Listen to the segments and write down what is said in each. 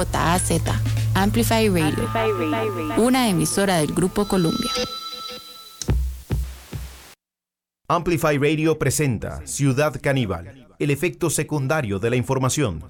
AJAZ, Amplify Radio, una emisora del Grupo Columbia. Amplify Radio presenta Ciudad Caníbal, el efecto secundario de la información.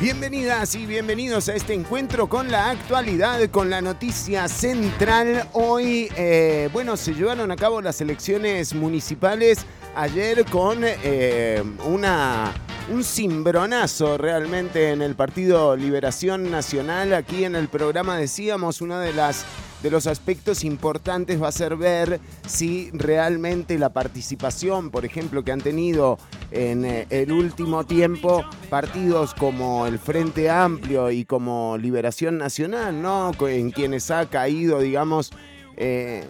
Bienvenidas y bienvenidos a este encuentro con la actualidad, con la noticia central. Hoy, eh, bueno, se llevaron a cabo las elecciones municipales ayer con eh, una, un cimbronazo realmente en el Partido Liberación Nacional. Aquí en el programa decíamos una de las de los aspectos importantes va a ser ver si realmente la participación, por ejemplo, que han tenido en eh, el último tiempo partidos como el Frente Amplio y como Liberación Nacional, ¿no? En quienes ha caído, digamos, eh,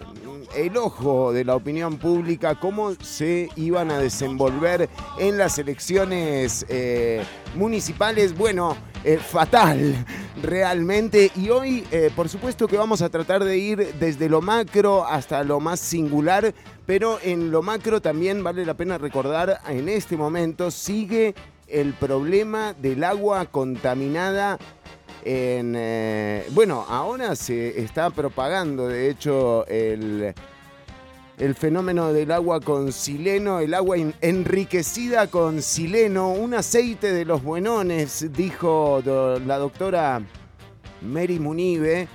el ojo de la opinión pública, cómo se iban a desenvolver en las elecciones eh, municipales. Bueno, eh, fatal realmente. Y hoy, por supuesto que vamos a tratar de ir desde lo macro hasta lo más singular, pero en lo macro también vale la pena recordar, en este momento sigue el problema del agua contaminada eh, bueno, ahora se está propagando, de hecho, el, el fenómeno del agua con sileno, el agua enriquecida con sileno, un aceite de los buenones, dijo la doctora Mary Munive.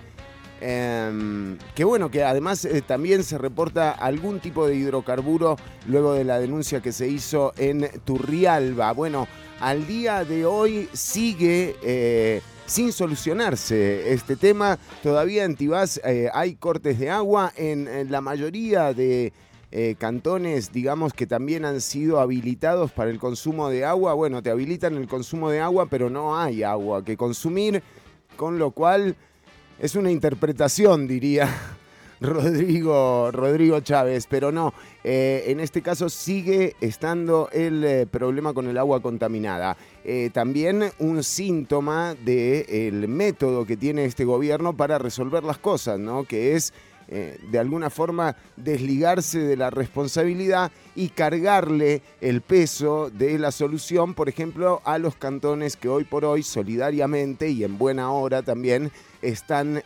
Em, que bueno, que además eh, también se reporta algún tipo de hidrocarburo luego de la denuncia que se hizo en Turrialba. Bueno, al día de hoy sigue eh, sin solucionarse este tema. Todavía en Tibás eh, hay cortes de agua en, la mayoría de eh, cantones, digamos que también han sido habilitados para el consumo de agua. Bueno, te habilitan el consumo de agua, pero no hay agua que consumir, con lo cual es una interpretación, diría Rodrigo, Rodrigo Chávez, pero no, eh, en este caso sigue estando el eh, problema con el agua contaminada. Eh, también un síntoma del método que tiene este gobierno para resolver las cosas, ¿no? que es de alguna forma desligarse de la responsabilidad y cargarle el peso de la solución, por ejemplo, a los cantones que hoy por hoy solidariamente y en buena hora también están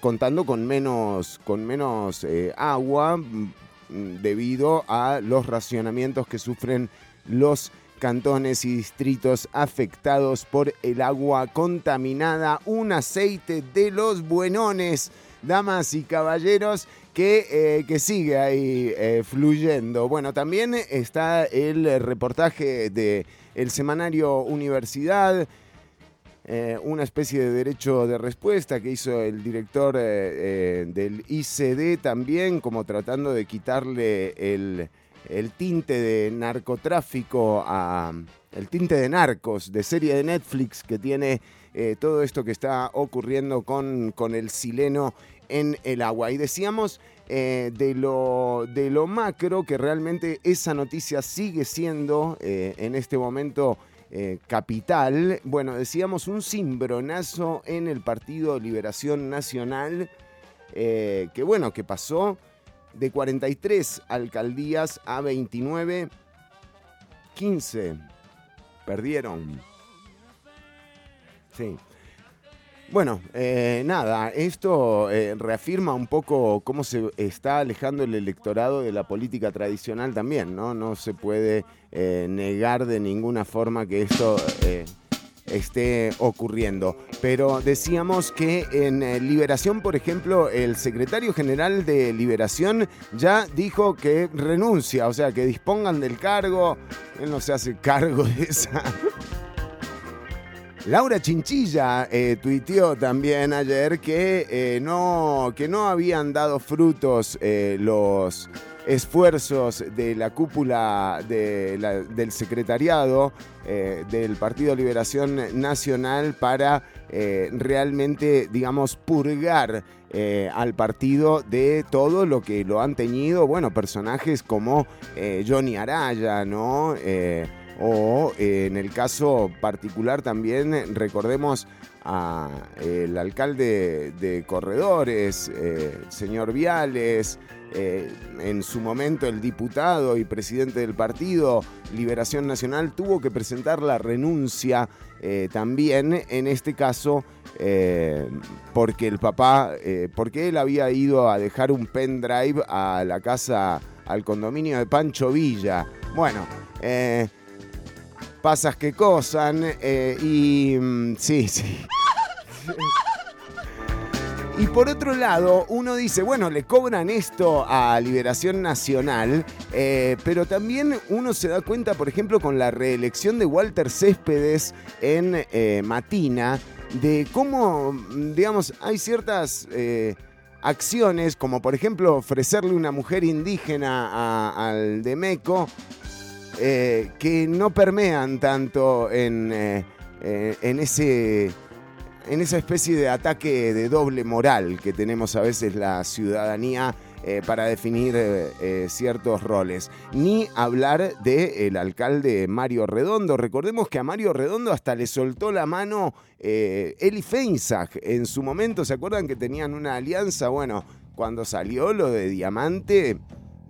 contando con menos, con menos eh, agua mm, debido a los racionamientos que sufren los cantones y distritos afectados por el agua contaminada, un aceite de los buenones, damas y caballeros, que, eh, que sigue ahí fluyendo. Bueno, también está el reportaje de el semanario Universidad, eh, una especie de derecho de respuesta que hizo el director eh, eh, del ICD también, como tratando de quitarle el, tinte de narcotráfico a el tinte de narcos, de serie de Netflix que tiene todo esto que está ocurriendo con, con, el sileno en el agua. Y decíamos de, lo, de lo macro que realmente esa noticia sigue siendo en este momento eh, capital. Bueno, decíamos un cimbronazo en el Partido Liberación Nacional, eh, que bueno, que pasó de 43 alcaldías a 29, 15 perdieron. Sí. Bueno, eh, nada, esto eh, reafirma un poco cómo se está alejando el electorado de la política tradicional también, ¿no? No se puede eh, negar de ninguna forma que esto esté ocurriendo. Pero decíamos que en Liberación, por ejemplo, el secretario general de Liberación ya dijo que renuncia, o sea, que dispongan del cargo. Él no se hace cargo de esa Laura Chinchilla eh, tuiteó también ayer que, eh, no, que no habían dado frutos eh, los esfuerzos de la cúpula del secretariado del Partido Liberación Nacional para realmente, digamos, purgar al partido de todo lo que lo han teñido, bueno, personajes como Johnny Araya, ¿no? O eh, en el caso particular también recordemos al alcalde de Corredores, eh, señor Viales, en su momento el diputado y presidente del partido Liberación Nacional tuvo que presentar la renuncia también, en este caso porque el papá, porque él había ido a dejar un pendrive a la casa, al condominio de Pancho Villa. Bueno, pasas que cosan eh, y mm, sí, sí. Y por otro lado, uno dice, bueno, le cobran esto a Liberación Nacional, eh, pero también uno se da cuenta, por ejemplo, con la reelección de Walter Céspedes en eh, Matina, de cómo, digamos, hay ciertas acciones, como por ejemplo ofrecerle una mujer indígena al Demeco, eh, que no permean tanto en, eh, eh, en, ese, en esa especie de ataque de doble moral que tenemos a veces la ciudadanía para definir ciertos roles. Ni hablar del alcalde Mario Redondo. Recordemos que a Mario Redondo hasta le soltó la mano Eli Feinzag. En su momento, ¿se acuerdan que tenían una alianza? Bueno, cuando salió lo de Diamante,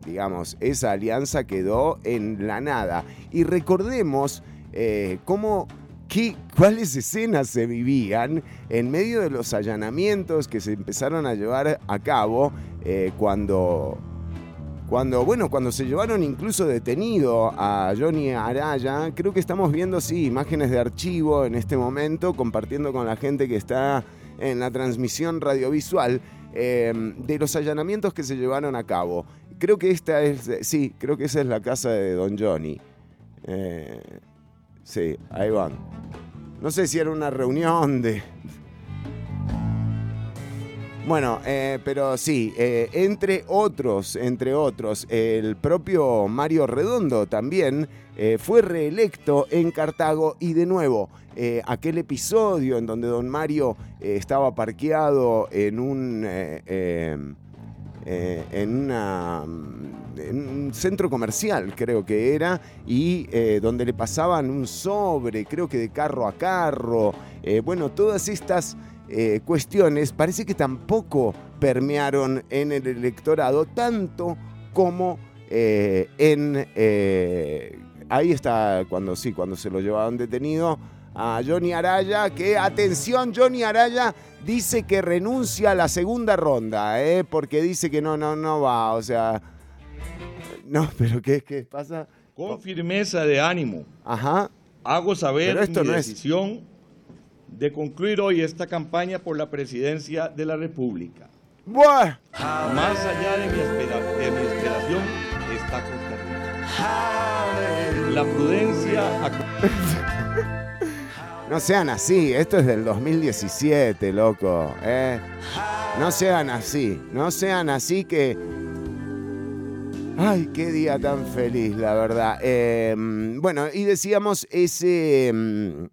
digamos, esa alianza quedó en la nada. Y recordemos eh, cómo, qué, cuáles escenas se vivían en medio de los allanamientos que se empezaron a llevar a cabo eh, cuando... Cuando, bueno, cuando se llevaron incluso detenido a Johnny Araya, creo que estamos viendo, sí, imágenes de archivo en este momento, compartiendo con la gente que está en la transmisión radiovisual, eh, de los allanamientos que se llevaron a cabo. Creo que esta es, sí, creo que esa es la casa de Don Johnny. Eh, sí, ahí van. No sé si era una reunión de... Bueno, eh, pero sí, eh, entre otros, entre otros, el propio Mario Redondo también fue reelecto en Cartago y de nuevo, aquel episodio en donde don Mario estaba parqueado en un eh, en, una, un centro comercial, creo que era, y eh, donde le pasaban un sobre, creo que de carro a carro. Eh, bueno, todas estas cuestiones parece que tampoco permearon en el electorado tanto como en... ahí está cuando sí, cuando se lo llevaban detenido a Johnny Araya, que atención, Johnny Araya dice que renuncia a la segunda ronda, ¿eh? porque dice que no, no, no va, o sea, no, pero ¿qué, qué pasa? Con firmeza de ánimo. Ajá. Hago saber esto mi decisión de concluir hoy esta campaña por la presidencia de la República. Buah. Más allá de mi, de mi esperación está Costa La prudencia... No sean así, esto es del 2017, loco. ¿eh? No sean así, no sean así que... Ay, qué día tan feliz, la verdad. Em, bueno, y decíamos ese, em,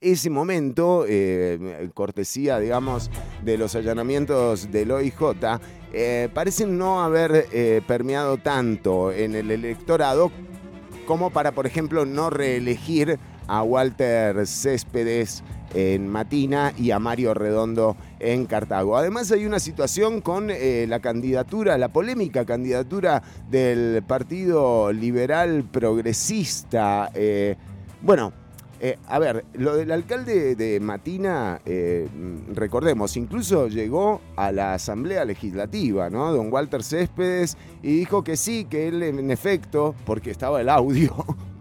ese momento, eh, cortesía, digamos, de los allanamientos del OIJ, eh, parecen no haber eh, permeado tanto en el electorado como para, por ejemplo, no reelegir a Walter Céspedes en Matina y a Mario Redondo en Cartago. Además hay una situación con eh, la candidatura, la polémica candidatura del Partido Liberal Progresista. Eh, bueno, eh, a ver, lo del alcalde de Matina, recordemos, incluso llegó a la Asamblea Legislativa, ¿no? Don Walter Céspedes, y dijo que sí, que él en efecto, porque estaba el audio,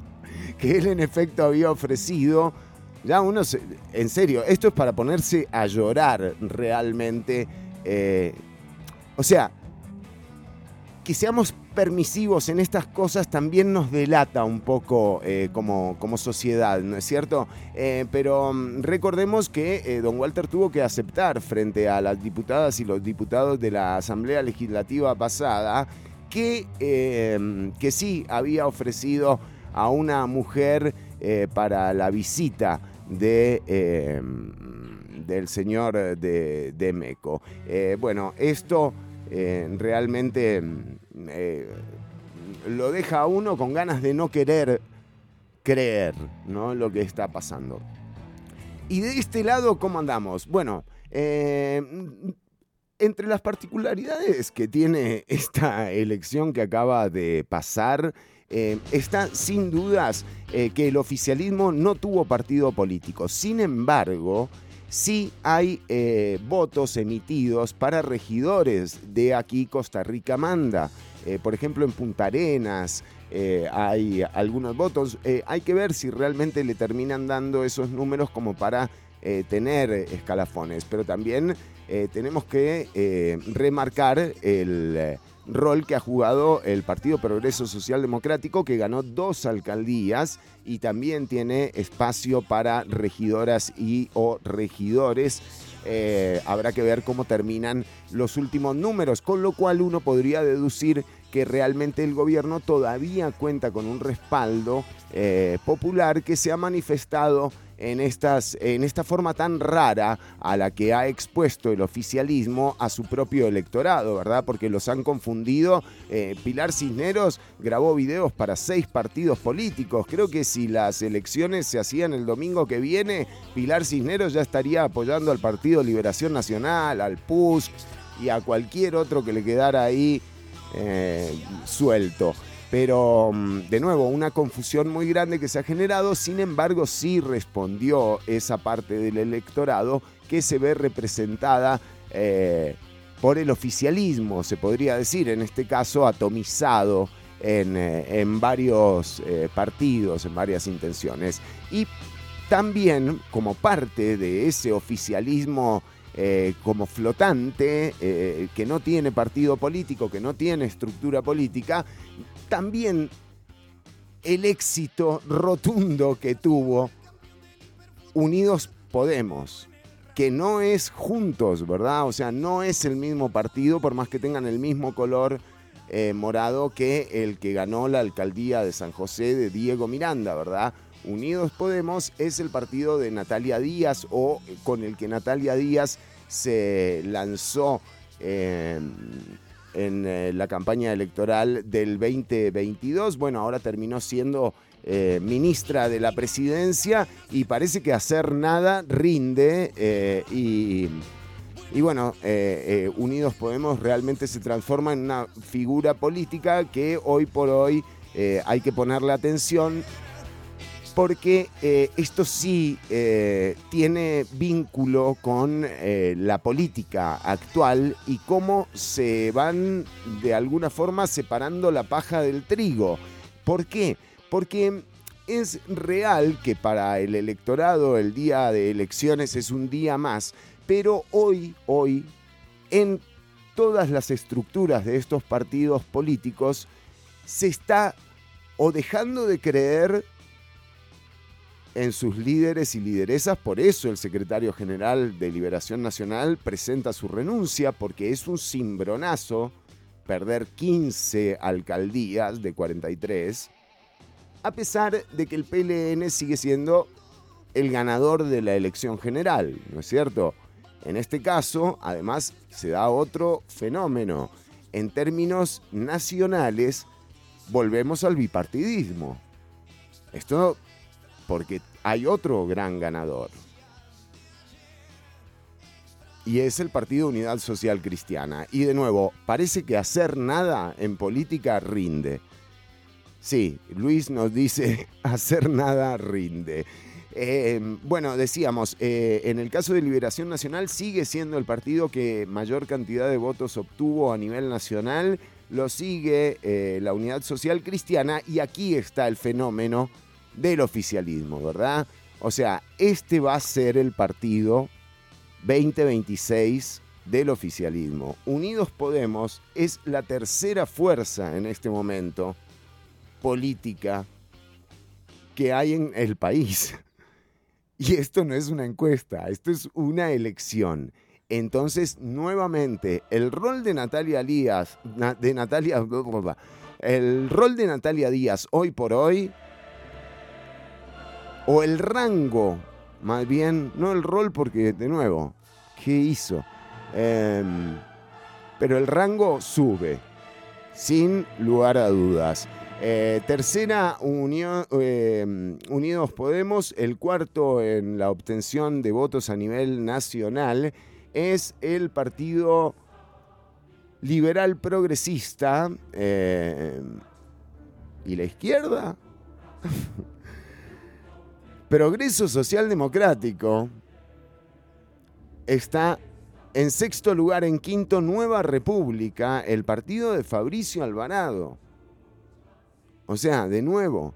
que él en efecto había ofrecido. Ya uno, en serio, esto es para ponerse a llorar realmente. Eh, o sea, que seamos permisivos en estas cosas también nos delata un poco eh, como, como, sociedad, ¿no es cierto? Eh, pero mm, recordemos que don Walter tuvo que aceptar frente a las diputadas y los diputados de la Asamblea Legislativa pasada que, que sí había ofrecido a una mujer eh, para la visita de, em, del señor de, de Meco. Eh, bueno, esto eh, realmente lo deja a uno con ganas de no querer creer ¿no? lo que está pasando. Y de este lado, ¿cómo andamos? Bueno, entre las particularidades que tiene esta elección que acaba de pasar, eh, está sin dudas eh, que el oficialismo no tuvo partido político. Sin embargo, sí hay eh, votos emitidos para regidores de aquí Costa Rica Manda. por ejemplo, en Punta Arenas hay algunos votos. hay que ver si realmente le terminan dando esos números como para tener escalafones. Pero también tenemos que remarcar el rol que ha jugado el Partido Progreso Social Democrático, que ganó dos alcaldías y también tiene espacio para regidoras y o regidores. Eh, habrá que ver cómo terminan los últimos números, con lo cual uno podría deducir que realmente el gobierno todavía cuenta con un respaldo eh, popular que se ha manifestado en, estas, en esta forma tan rara a la que ha expuesto el oficialismo a su propio electorado, ¿verdad? Porque los han confundido. Eh, Pilar Cisneros grabó videos para seis partidos políticos. Creo que si las elecciones se hacían el domingo que viene, Pilar Cisneros ya estaría apoyando al Partido Liberación Nacional, al PUS y a cualquier otro que le quedara ahí eh, suelto. Pero, mm, de nuevo, una confusión muy grande que se ha generado, sin embargo, sí respondió esa parte del electorado que se ve representada eh, por el oficialismo, se podría decir, en este caso atomizado en, eh, varios eh, partidos, en varias intenciones. Y también, como parte de ese oficialismo como flotante, que no tiene partido político, que no tiene estructura política, también el éxito rotundo que tuvo Unidos Podemos, que no es juntos, ¿verdad? O sea, no es el mismo partido, por más que tengan el mismo color eh, morado que el que ganó la alcaldía de San José de Diego Miranda, ¿verdad? Unidos Podemos es el partido de Natalia Díaz o con el que Natalia Díaz se lanzó eh, en eh, la campaña electoral del 2022. Bueno, ahora terminó siendo eh, ministra de la presidencia y parece que hacer nada rinde eh, y, y, bueno, Unidos Podemos realmente se transforma en una figura política que hoy por hoy hay que ponerle atención porque eh, esto sí eh, tiene vínculo con eh, la política actual y cómo se van de alguna forma separando la paja del trigo. ¿Por qué? Porque es real que para el electorado el día de elecciones es un día más, pero hoy, hoy, en todas las estructuras de estos partidos políticos, se está o dejando de creer en sus líderes y lideresas. Por eso el secretario general de Liberación Nacional presenta su renuncia, porque es un cimbronazo perder 15 alcaldías de 43, a pesar de que el PLN sigue siendo el ganador de la elección general, ¿no es cierto? En este caso, además, se da otro fenómeno. En términos nacionales, volvemos al bipartidismo. Esto porque hay otro gran ganador. Y es el Partido Unidad Social Cristiana. Y de nuevo, parece que hacer nada en política rinde. Sí, Luis nos dice, hacer nada rinde. Eh, bueno, decíamos, eh, en el caso de Liberación Nacional sigue siendo el partido que mayor cantidad de votos obtuvo a nivel nacional, lo sigue eh, la Unidad Social Cristiana y aquí está el fenómeno del oficialismo, ¿verdad? O sea, este va a ser el partido 2026 del oficialismo. Unidos Podemos es la tercera fuerza en este momento política que hay en el país. Y esto no es una encuesta, esto es una elección. Entonces, nuevamente, el rol de Natalia Díaz, de Natalia, el rol de Natalia Díaz hoy por hoy o el rango, más bien, no el rol porque, de nuevo, ¿qué hizo? Em, pero el rango sube, sin lugar a dudas. Eh, tercera, unión, em, Unidos Podemos, el cuarto en la obtención de votos a nivel nacional, es el partido liberal progresista eh, y la izquierda. Progreso Social Democrático está en sexto lugar, en quinto, Nueva República, el partido de Fabricio Alvarado. O sea, de nuevo,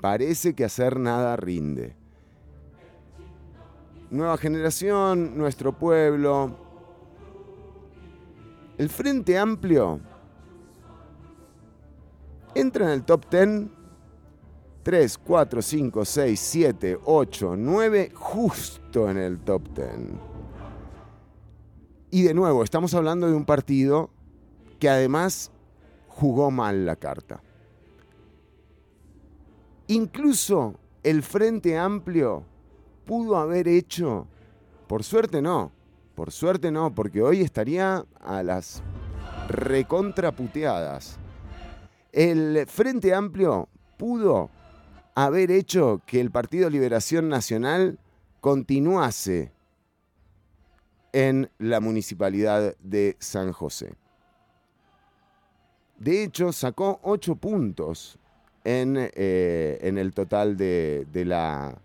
parece que hacer nada rinde. Nueva generación, nuestro pueblo. El Frente Amplio entra en el top 10. 3, 4, 5, 6, 7, 8, 9, justo en el top 10. Y de nuevo, estamos hablando de un partido que además jugó mal la carta. Incluso el Frente Amplio pudo haber hecho, por suerte no, por suerte no, porque hoy estaría a las recontraputeadas. El Frente Amplio pudo haber hecho que el Partido Liberación Nacional continuase en la municipalidad de San José. De hecho, sacó ocho puntos en, eh, en el total de, de, la,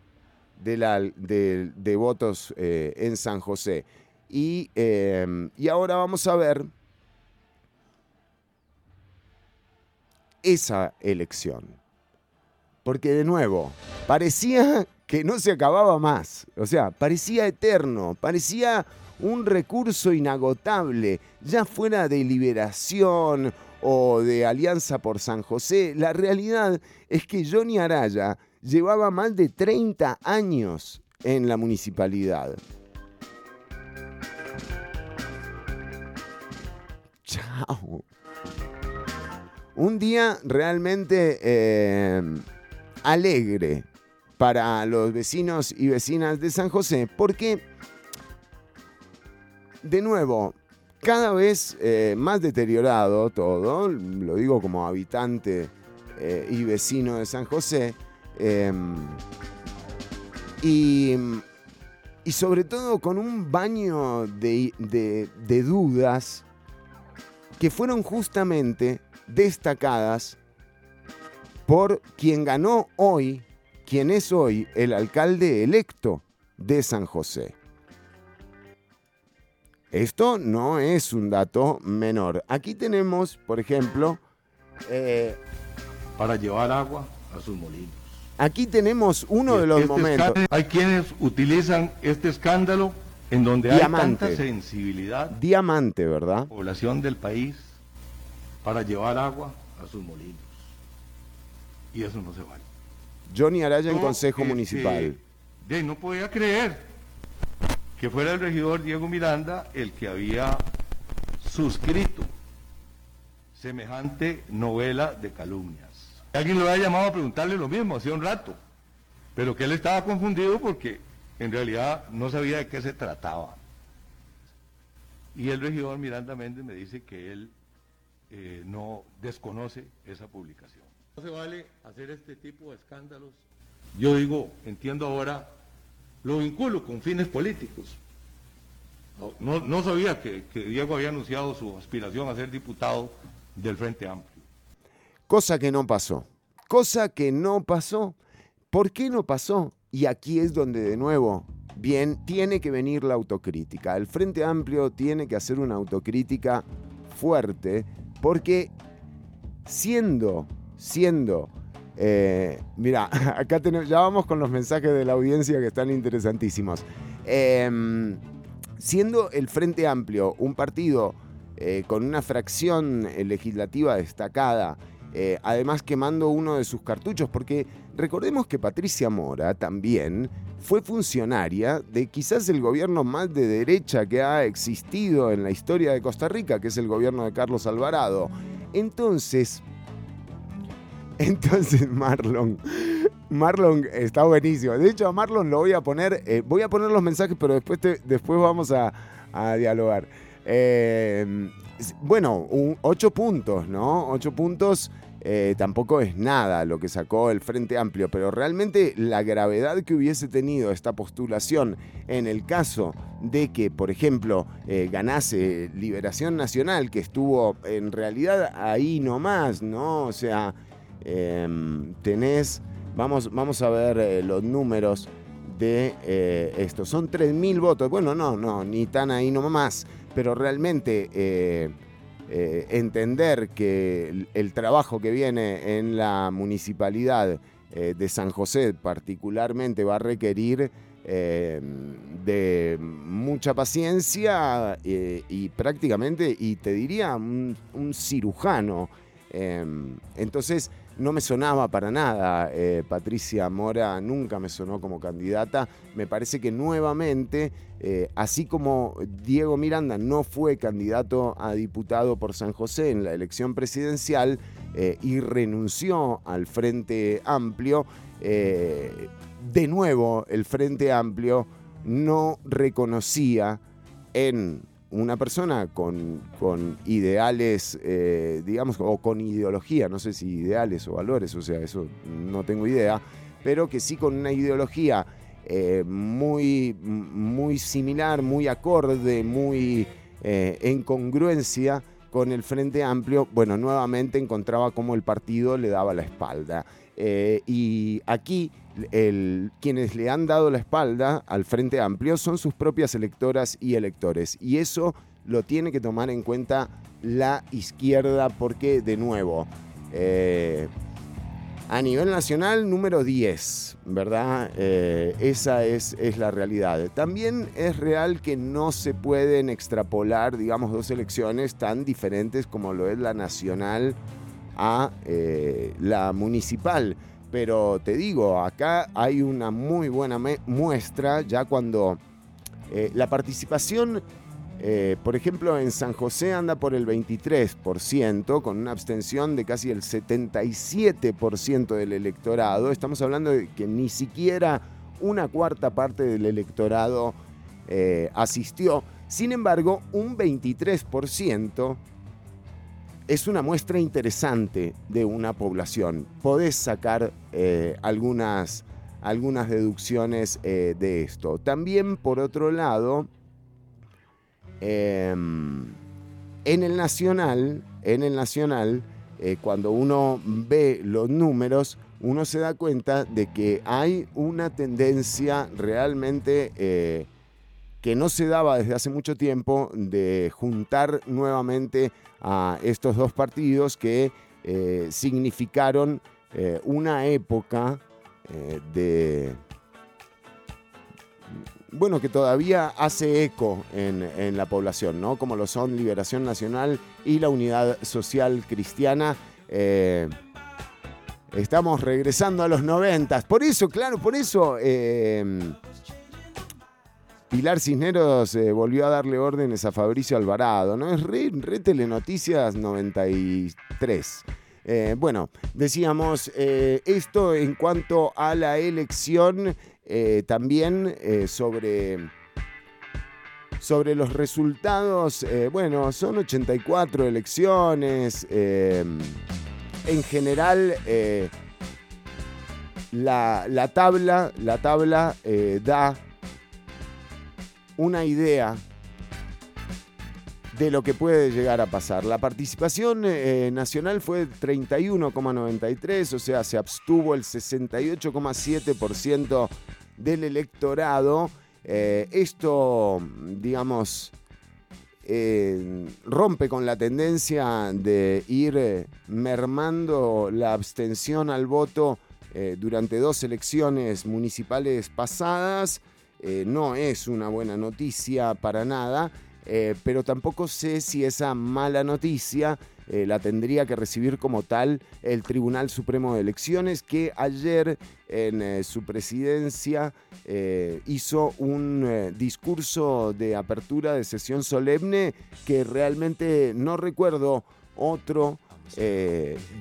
de, votos eh, en San José. Y, em, y ahora vamos a ver esa elección. Porque de nuevo, parecía que no se acababa más. O sea, parecía eterno, parecía un recurso inagotable, ya fuera de liberación o de Alianza por San José, la realidad es que Johnny Araya llevaba más de 30 años en la municipalidad. Chao. Un día realmente eh, alegre para los vecinos y vecinas de San José, porque, de nuevo, cada vez eh, más deteriorado todo, lo digo como habitante eh, y vecino de San José, em, y, sobre todo con un baño de, de dudas que fueron justamente destacadas por quien ganó hoy, quien es hoy el alcalde electo de San José. Esto no es un dato menor. Aquí tenemos, por ejemplo... Eh, para llevar agua a sus molinos. Aquí tenemos uno de los este momentos. Hay quienes utilizan este escándalo en donde hay tanta sensibilidad. Diamante, ¿verdad? Población del país para llevar agua a sus molinos. Y eso no se vale. Johnny Araya en Consejo este, Municipal. De, no podía creer que fuera el regidor Diego Miranda el que había suscrito semejante novela de calumnias. Alguien lo había llamado a preguntarle lo mismo hace un rato, pero que él estaba confundido porque en realidad no sabía de qué se trataba. Y el regidor Miranda Méndez me dice que él eh, no desconoce esa publicación. No se vale hacer este tipo de escándalos. Yo digo, entiendo ahora lo vinculo con fines políticos. No, sabía que, Diego había anunciado su aspiración a ser diputado del Frente Amplio. Cosa que no pasó. Cosa que no pasó. ¿Por qué no pasó? Y aquí es donde de nuevo bien tiene que venir la autocrítica. El Frente Amplio tiene que hacer una autocrítica fuerte porque siendo, siendo eh, mira, acá tenemos, ya vamos con los mensajes de la audiencia que están interesantísimos. Em, siendo el Frente Amplio un partido eh, con una fracción eh, legislativa destacada, además quemando uno de sus cartuchos, porque recordemos que Patricia Mora también fue funcionaria de quizás el gobierno más de derecha que ha existido en la historia de Costa Rica, que es el gobierno de Carlos Alvarado. Entonces, entonces, Marlon. Marlon está buenísimo. De hecho, a Marlon lo voy a poner. Eh, voy a poner los mensajes, pero después, después vamos a, dialogar. Eh, bueno, ocho puntos, ¿no? Ocho puntos eh, tampoco es nada lo que sacó el Frente Amplio, pero realmente la gravedad que hubiese tenido esta postulación en el caso de que, por ejemplo, eh, ganase Liberación Nacional, que estuvo en realidad ahí nomás, ¿no? O sea, em, tenés, vamos, vamos a ver eh, los números de esto, son 3.000 votos, bueno, no, no, ni tan ahí nomás, pero realmente eh, entender que el, trabajo que viene en la municipalidad eh, de San José particularmente va a requerir eh, de mucha paciencia y prácticamente, y te diría, un cirujano. entonces, no me sonaba para nada. Eh, Patricia Mora nunca me sonó como candidata. Me parece que nuevamente, eh, así como Diego Miranda no fue candidato a diputado por San José en la elección presidencial eh, y renunció al Frente Amplio, de nuevo el Frente Amplio no reconocía en una persona con, ideales, eh, digamos, o con ideología, no sé si ideales o valores, o sea, eso no tengo idea, pero que sí con una ideología eh, muy, muy similar, muy acorde, muy eh, en congruencia con el Frente Amplio, bueno, nuevamente encontraba cómo el partido le daba la espalda. y aquí quienes le han dado la espalda al Frente Amplio son sus propias electoras y electores. Y eso lo tiene que tomar en cuenta la izquierda porque, de nuevo, eh, a nivel nacional, número 10, ¿verdad? Eh, esa es, es, la realidad. También es real que no se pueden extrapolar, digamos, dos elecciones tan diferentes como lo es la nacional a eh, la municipal. Pero te digo, acá hay una muy buena muestra ya cuando eh, la participación, eh, por ejemplo, en San José anda por el 23%, con una abstención de casi el 77% del electorado. Estamos hablando de que ni siquiera una cuarta parte del electorado eh, asistió. Sin embargo, un 23% es una muestra interesante de una población. Podés sacar eh, algunas, algunas deducciones eh, de esto. También, por otro lado, em, en el nacional, en el nacional, eh, cuando uno ve los números, uno se da cuenta de que hay una tendencia realmente que no se daba desde hace mucho tiempo de juntar nuevamente a estos dos partidos que eh, significaron eh, una época eh, de... Bueno, que todavía hace eco en, la población, ¿no? Como lo son Liberación Nacional y la Unidad Social Cristiana. estamos regresando a los noventas. Por eso, claro, por eso Pilar Cisneros eh, volvió a darle órdenes a Fabricio Alvarado, ¿no? Es re, Telenoticias 93. Eh, bueno, decíamos eh, esto en cuanto a la elección, también sobre, sobre los resultados. bueno, son 84 elecciones. en general, la, la, tabla, la tabla da una idea de lo que puede llegar a pasar. La participación eh, nacional fue 31,93, o sea, se abstuvo el 68,7% del electorado. Eh, esto, digamos, eh, rompe con la tendencia de ir mermando la abstención al voto durante dos elecciones municipales pasadas. Eh, no es una buena noticia para nada, eh, pero tampoco sé si esa mala noticia eh, la tendría que recibir como tal el Tribunal Supremo de Elecciones, que ayer en su presidencia hizo un discurso de apertura de sesión solemne que realmente no recuerdo otro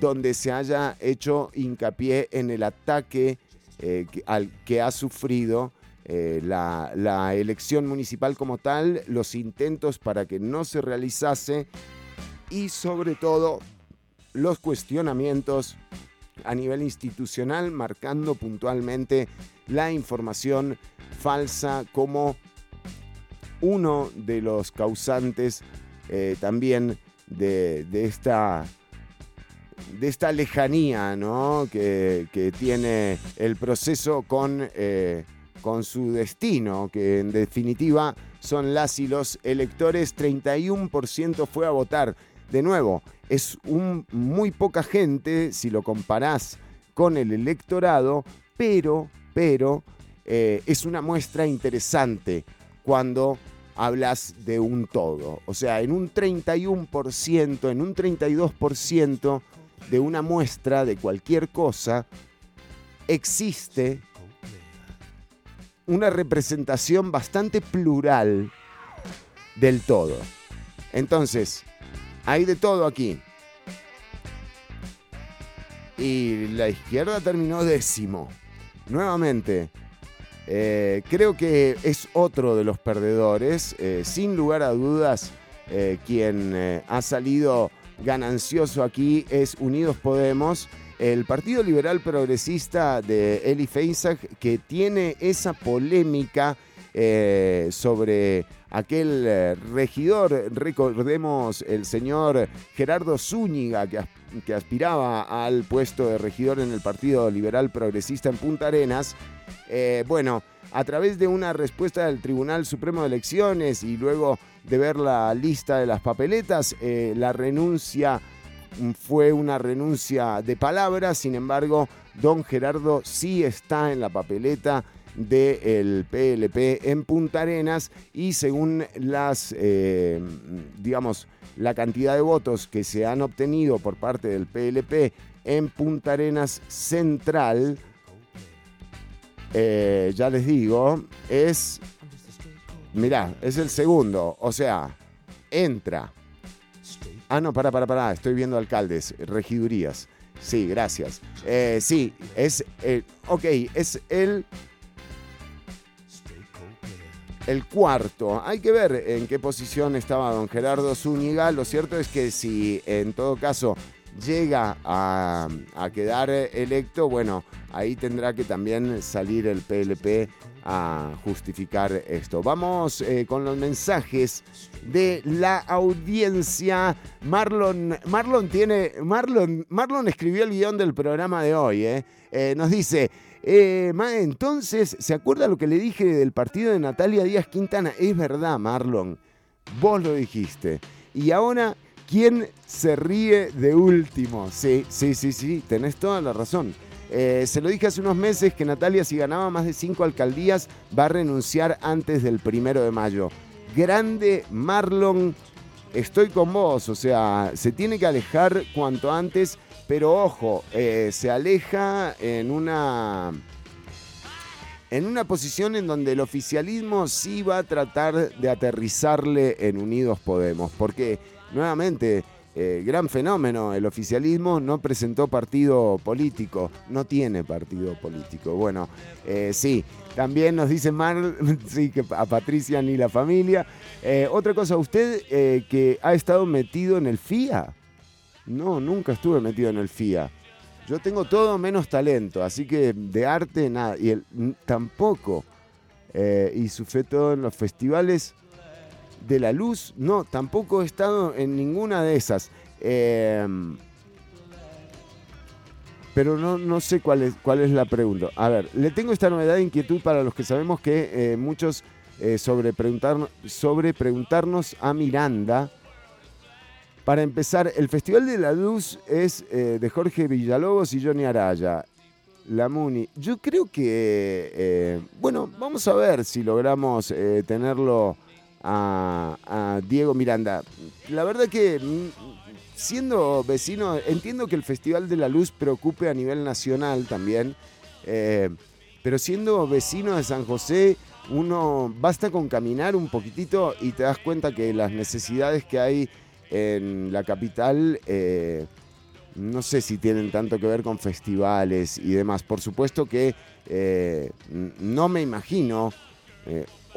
donde se haya hecho hincapié en el ataque al que ha sufrido eh, la, elección municipal como tal, los intentos para que no se realizase y sobre todo los cuestionamientos a nivel institucional, marcando puntualmente la información falsa como uno de los causantes eh, también de, esta de esta lejanía ¿no? que, tiene el proceso con, eh, con su destino, que en definitiva son las y los electores, 31% fue a votar. De nuevo, es muy poca gente si lo comparás con el electorado, pero, pero eh, es una muestra interesante cuando hablas de un todo. O sea, en un 31%, en un 32% de una muestra de cualquier cosa, existe una representación bastante plural del todo. Entonces, hay de todo aquí. Y la izquierda terminó décimo. Nuevamente, eh, creo que es otro de los perdedores. Eh, sin lugar a dudas, eh, quien ha salido ganancioso aquí es Unidos Podemos, el Partido Liberal Progresista de Eli Feisach, que tiene esa polémica sobre aquel regidor, recordemos el señor Gerardo Zúñiga, que, que aspiraba al puesto de regidor en el Partido Liberal Progresista en Punta Arenas. Eh, bueno, a través de una respuesta del Tribunal Supremo de Elecciones y luego de ver la lista de las papeletas, eh, la renuncia fue una renuncia de palabras, sin embargo, don Gerardo sí está en la papeleta del PLP en Punta Arenas y según las, eh, digamos, la cantidad de votos que se han obtenido por parte del PLP en Punta Arenas Central, eh, ya les digo, es, mirá, es el segundo, o sea, entra. Ah, no, para, para, para, estoy viendo alcaldes, regidurías. Sí, gracias. Eh, sí, es, el, ok, es el el cuarto. Hay que ver en qué posición estaba don Gerardo Zúñiga. Lo cierto es que si en todo caso llega a, quedar electo, bueno, ahí tendrá que también salir el PLP a justificar esto. Vamos eh, con los mensajes de la audiencia. Marlon, Marlon tiene, Marlon, Marlon escribió el guion del programa de hoy. Eh. Eh, nos dice, entonces, ¿se acuerda lo que le dije del partido de Natalia Díaz Quintana? Es verdad, Marlon, vos lo dijiste. Y ahora ¿Quién se ríe de último? Sí, sí, sí, sí, tenés toda la razón. Eh, se lo dije hace unos meses que Natalia, si ganaba más de cinco alcaldías, va a renunciar antes del primero de mayo. Grande Marlon, estoy con vos, o sea, se tiene que alejar cuanto antes, pero ojo, eh, se aleja en una en una posición en donde el oficialismo sí va a tratar de aterrizarle en Unidos Podemos, porque nuevamente, eh, gran fenómeno, el oficialismo no presentó partido político, no tiene partido político. Bueno, eh, sí, también nos dice Mar, sí, que a Patricia ni la familia. Eh, otra cosa, usted que ha estado metido en el FIA. No, nunca estuve metido en el FIA. Yo tengo todo menos talento, así que de arte nada. Y él tampoco. y su fe todo en los festivales de la luz, no, tampoco he estado en ninguna de esas. Em, pero no, no sé cuál es, cuál es la pregunta. A ver, le tengo esta novedad de inquietud para los que sabemos que eh, muchos eh, sobre, preguntar, sobre preguntarnos a Miranda. Para empezar, el Festival de la Luz es eh, de Jorge Villalobos y Johnny Araya. La Muni. Yo creo que, bueno, vamos a ver si logramos tenerlo a, Diego Miranda. La verdad que mm, siendo vecino, entiendo que el Festival de la Luz preocupe a nivel nacional también, eh, pero siendo vecino de San José, uno basta con caminar un poquitito y te das cuenta que las necesidades que hay en la capital, eh, no sé si tienen tanto que ver con festivales y demás. Por supuesto que eh, no me imagino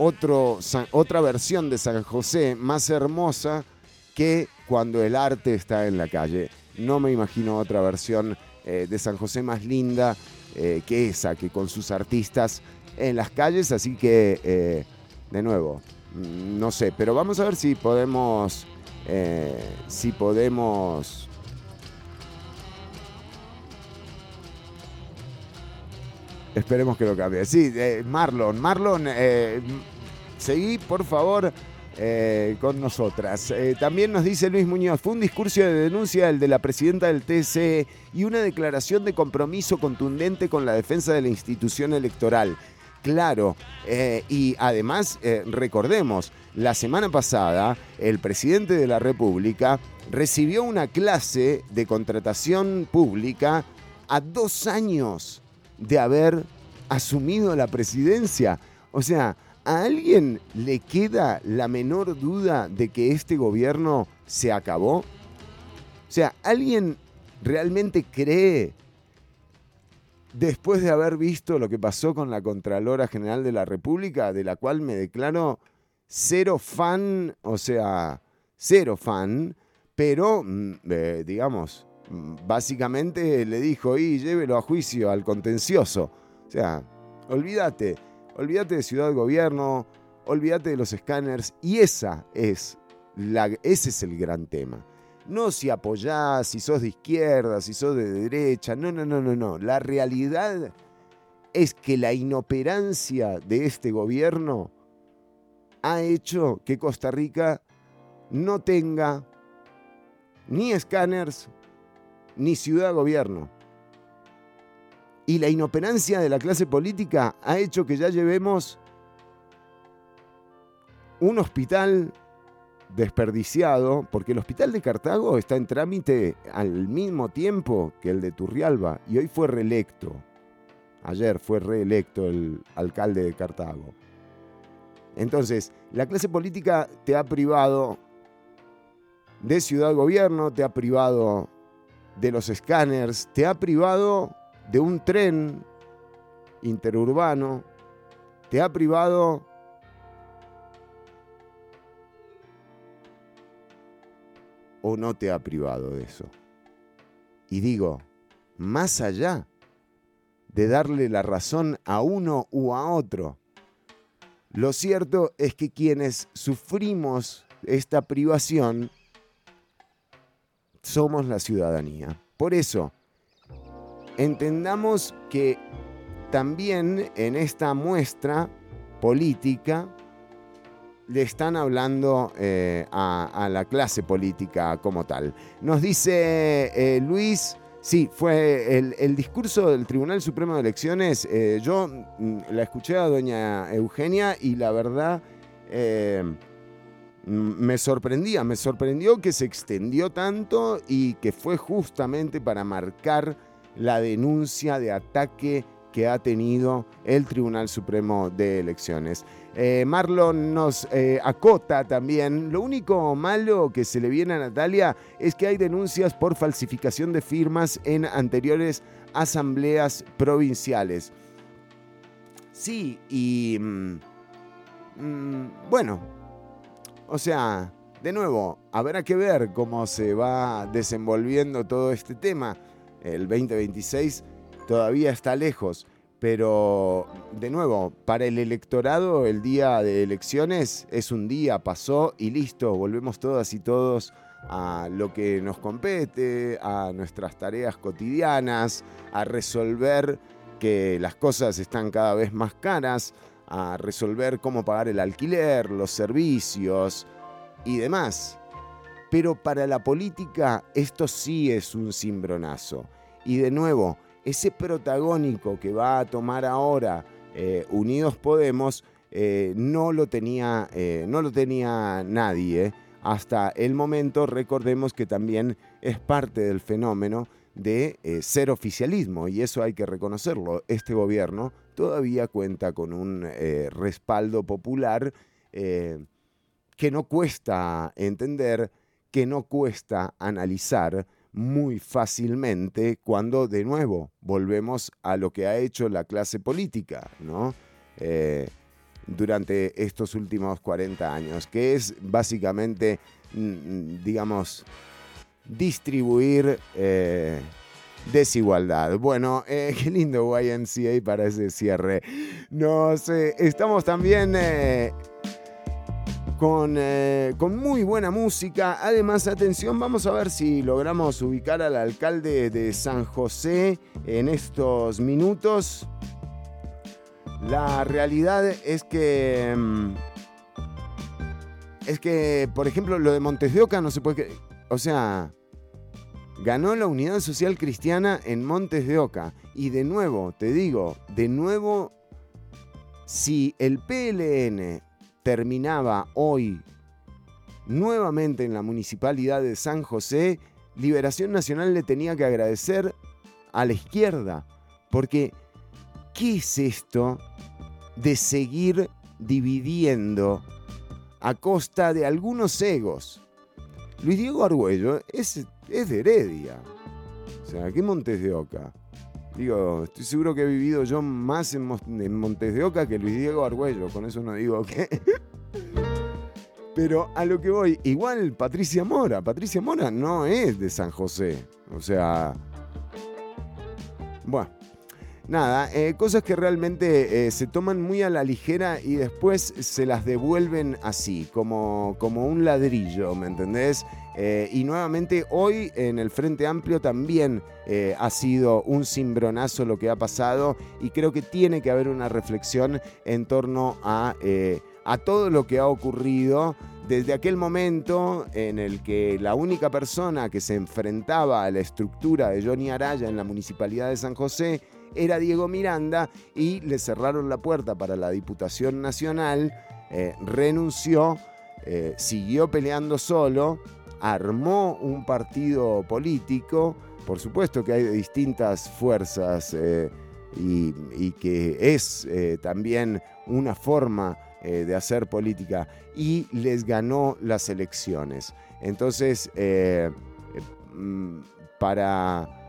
otro, otra versión de San José más hermosa que cuando el arte está en la calle. no me imagino otra versión eh, de San José más linda eh, que esa, que con sus artistas en las calles, así que eh, de nuevo, mm, no sé, pero vamos a ver si podemos, si podemos... Esperemos que lo cambie. Sí, Marlon, Marlon, seguí por favor eh, con nosotras. Eh, también nos dice Luis Muñoz, fue un discurso de denuncia el de la presidenta del TCE y una declaración de compromiso contundente con la defensa de la institución electoral. Claro, eh, y además recordemos, la semana pasada el presidente de la República recibió una clase de contratación pública a dos años de haber asumido la presidencia. O sea, ¿A alguien le queda la menor duda de que este gobierno se acabó? O sea, ¿alguien realmente cree, después de haber visto lo que pasó con la Contralora General de la República, de la cual me declaro cero fan, o sea, cero fan, pero, mm, eh, digamos, mm, básicamente le dijo, y llévelo a juicio, al contencioso. O sea, olvídate olvídate de ciudad gobierno, olvídate de los escáneres y esa es la, ese es el gran tema. No si apoyás, si sos de izquierda, si sos de derecha, no, no, no, no, no. La realidad es que la inoperancia de este gobierno ha hecho que Costa Rica no tenga ni escáneres ni ciudad gobierno. Y la inoperancia de la clase política ha hecho que ya llevemos un hospital desperdiciado, porque el hospital de Cartago está en trámite al mismo tiempo que el de Turrialba y hoy fue reelecto. Ayer fue reelecto el alcalde de Cartago. Entonces, la clase política te ha privado de ciudad gobierno, te ha privado de los escáneres, te ha privado de un tren interurbano te ha privado o no te ha privado de eso. Y digo, más allá de darle la razón a uno u a otro, lo cierto es que quienes sufrimos esta privación somos la ciudadanía. Por eso, entendamos que también en esta muestra política le están hablando eh, a, la clase política como tal. Nos dice eh, Luis, sí, fue el, discurso del Tribunal Supremo de Elecciones, eh, yo mm, la escuché a doña Eugenia y la verdad me sorprendía, me sorprendió que se extendió tanto y que fue justamente para marcar la denuncia de ataque que ha tenido el Tribunal Supremo de Elecciones. Eh, Marlon nos eh, acota también, lo único malo que se le viene a Natalia es que hay denuncias por falsificación de firmas en anteriores asambleas provinciales. Sí, y mm, mm, bueno, o sea, de nuevo, habrá que ver cómo se va desenvolviendo todo este tema el 2026 todavía está lejos, pero de nuevo, para el electorado el día de elecciones es un día, pasó y listo, volvemos todas y todos a lo que nos compete, a nuestras tareas cotidianas, a resolver que las cosas están cada vez más caras, a resolver cómo pagar el alquiler, los servicios y demás. Pero para la política esto sí es un cimbronazo. Y de nuevo, ese protagónico que va a tomar ahora eh, Unidos Podemos eh, no, lo tenía, eh, no lo tenía nadie. Hasta el momento, recordemos que también es parte del fenómeno de ser oficialismo y eso hay que reconocerlo. Este gobierno todavía cuenta con un respaldo popular que no cuesta entender, que no cuesta analizar muy fácilmente cuando de nuevo volvemos a lo que ha hecho la clase política, ¿no? Eh, durante estos últimos 40 años, que es básicamente, mm, digamos, distribuir eh, desigualdad. Bueno, eh, qué lindo YMCA para ese cierre. No sé, estamos también con, con, muy buena música. Además, atención, vamos a ver si logramos ubicar al alcalde de San José en estos minutos. La realidad es que... Mm, es que, por ejemplo, lo de Montes de Oca no se puede... O sea, ganó la Unidad Social Cristiana en Montes de Oca. Y de nuevo, te digo, de nuevo, si el PLN terminaba hoy nuevamente en la Municipalidad de San José, Liberación Nacional le tenía que agradecer a la izquierda. Porque, ¿qué es esto de seguir dividiendo a costa de algunos egos. Luis Diego Argüello es, es de Heredia. O sea, ¿qué Montes de Oca? Digo, estoy seguro que he vivido yo más en, Montes de Oca que Luis Diego Argüello. Con eso no digo que. Pero a lo que voy, igual Patricia Mora. Patricia Mora no es de San José. O sea. Bueno nada, eh, cosas que realmente eh, se toman muy a la ligera y después se las devuelven así, como, como un ladrillo, ¿me entendés? Eh, y nuevamente hoy en el Frente Amplio también ha sido un cimbronazo lo que ha pasado y creo que tiene que haber una reflexión en torno a, a todo lo que ha ocurrido desde aquel momento en el que la única persona que se enfrentaba a la estructura de Johnny Araya en la Municipalidad de San José era Diego Miranda y le cerraron la puerta para la Diputación Nacional, eh, renunció, eh, siguió peleando solo, armó un partido político, por supuesto que hay distintas fuerzas eh, y, que es también una forma de hacer política y les ganó las elecciones. Entonces, mm, para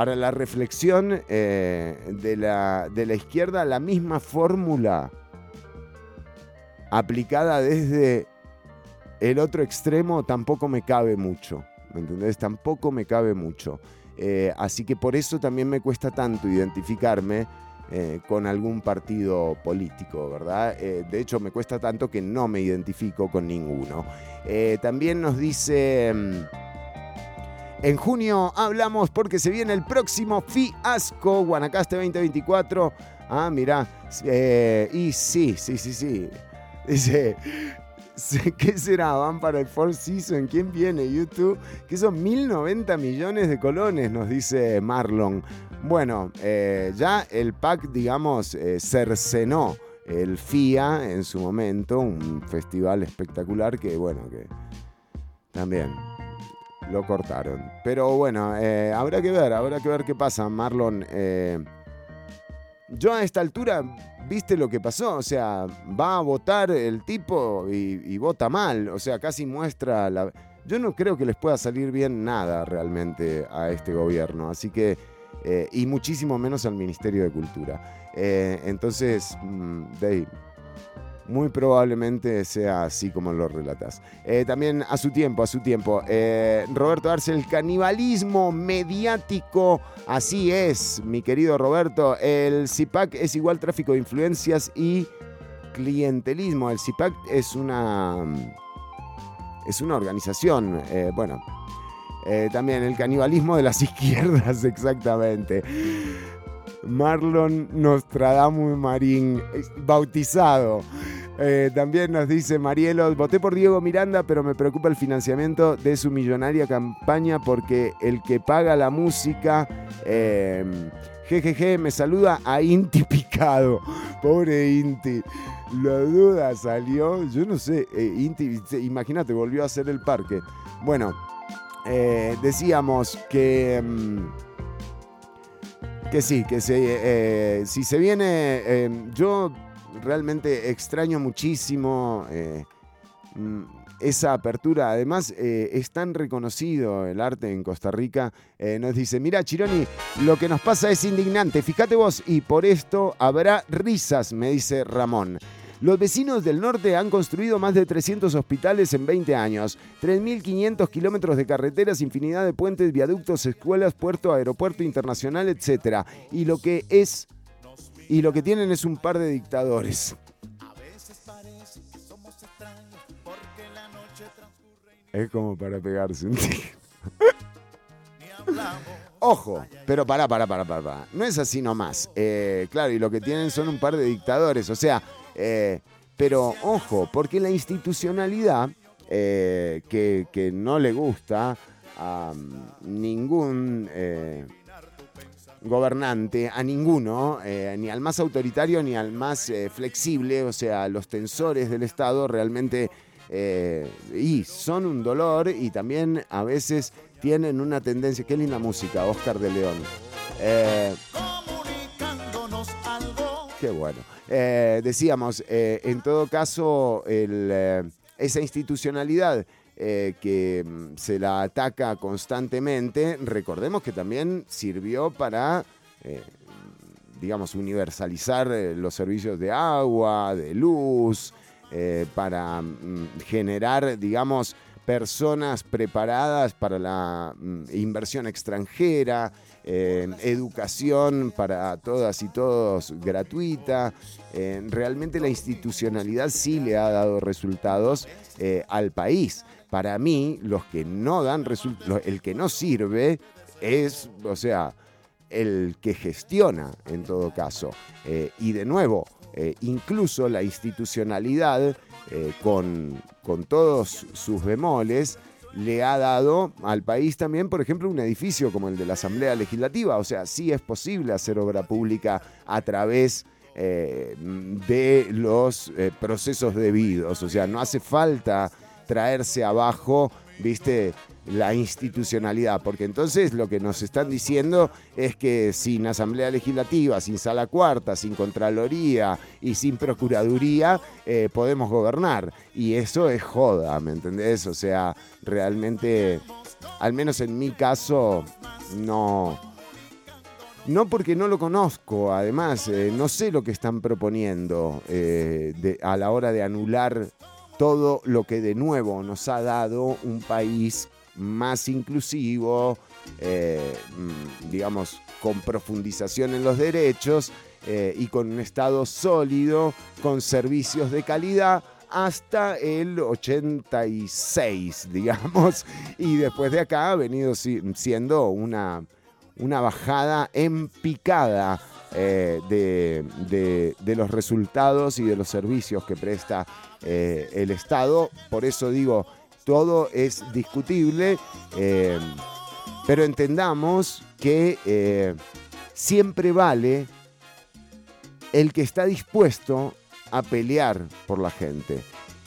para la reflexión eh, de, la, de la izquierda la misma fórmula aplicada desde el otro extremo tampoco me cabe mucho. ¿Me entendés? Tampoco me cabe mucho. Eh, así que por eso también me cuesta tanto identificarme eh, con algún partido político, ¿verdad? de hecho, me cuesta tanto que no me identifico con ninguno. también nos dice... En junio hablamos porque se viene el próximo Fiasco Guanacaste 2024. Ah, mira. Eh, y sí, sí, sí, sí. Dice, ¿qué será? Van para el Four Season. ¿Quién viene? YouTube. Que son 1090 millones de colones, nos dice Marlon. Bueno, eh, ya el pack, digamos, eh, cercenó el FIA en su momento, un festival espectacular que, bueno, que también lo cortaron. Pero bueno, eh, habrá que ver, habrá que ver qué pasa, Marlon. Eh, yo a esta altura, viste lo que pasó, o sea, va a votar el tipo y, vota mal, o sea, casi muestra la... Yo no creo que les pueda salir bien nada realmente a este gobierno, así que... Eh, y muchísimo menos al Ministerio de Cultura. entonces, mm, Dave, muy probablemente sea así como lo relatas. Eh, también a su tiempo, a su tiempo. Eh, Roberto Arce, el canibalismo mediático. Así es, mi querido Roberto. El CIPAC es igual tráfico de influencias y clientelismo. El CIPAC es una. Es una organización. Eh, bueno. también el canibalismo de las izquierdas, exactamente. Marlon Nostradamus Marín, bautizado. Eh, también nos dice Marielo, voté por Diego Miranda, pero me preocupa el financiamiento de su millonaria campaña porque el que paga la música, jejeje, eh, me saluda a Inti Picado. Pobre Inti. La duda salió, yo no sé, eh, Inti, imagínate, volvió a hacer el parque. Bueno, decíamos que... Mm, que sí, que si se viene, yo realmente extraño muchísimo eh, mm, esa apertura. Además, eh, es tan reconocido el arte en Costa Rica. Eh, nos dice, mira Chironi, lo que nos pasa es indignante. Fíjate vos, y por esto habrá risas, me dice Ramón. Los vecinos del norte han construido más de 300 hospitales en 20 años, 3.500 kilómetros de carreteras, infinidad de puentes, viaductos, escuelas, puerto, aeropuerto internacional, etc. Y lo que es y lo que tienen es un par de dictadores. Es como para pegarse un. Ojo, pero pará, pará, pará, pará. No es así nomás. Eh, claro, y lo que tienen son un par de dictadores. O sea, eh, pero ojo, porque la institucionalidad eh, que, no le gusta a ningún gobernante, a ninguno, ni al más autoritario ni al más flexible, o sea, los tensores del Estado realmente y son un dolor y también a veces tienen una tendencia. Qué linda música, Oscar de León. Eh, qué bueno. Eh, decíamos, eh, en todo caso, esa institucionalidad que mm, se la ataca constantemente, recordemos que también sirvió para, digamos, universalizar los servicios de agua, de luz, para mm, generar, digamos, personas preparadas para la mm, inversión extranjera, educación para todas y todos gratuita. realmente la institucionalidad sí le ha dado resultados eh, al país. Para mí, los que no dan resultados, el que no sirve es, o sea, el que gestiona en todo caso. Eh, y de nuevo, eh, incluso la institucionalidad eh, con, con todos sus bemoles, le ha dado al país también, por ejemplo, un edificio como el de la Asamblea Legislativa. O sea, sí es posible hacer obra pública a través de los procesos debidos. O sea, no hace falta traerse abajo, viste, la institucionalidad, porque entonces lo que nos están diciendo es que sin Asamblea Legislativa, sin Sala Cuarta, sin Contraloría y sin Procuraduría eh, podemos gobernar. Y eso es joda, ¿me entendés? O sea, realmente, al menos en mi caso, no... No porque no lo conozco, además, eh, no sé lo que están proponiendo eh, a la hora de anular todo lo que de nuevo nos ha dado un país más inclusivo, eh, mm, digamos, con profundización en los derechos eh, y con un Estado sólido, con servicios de calidad hasta el 86, digamos, y después de acá ha venido siendo una, una bajada en picada eh, de, de, los resultados y de los servicios que presta el Estado. Por eso digo, todo es discutible, eh, pero entendamos que eh, siempre vale el que está dispuesto a pelear por la gente.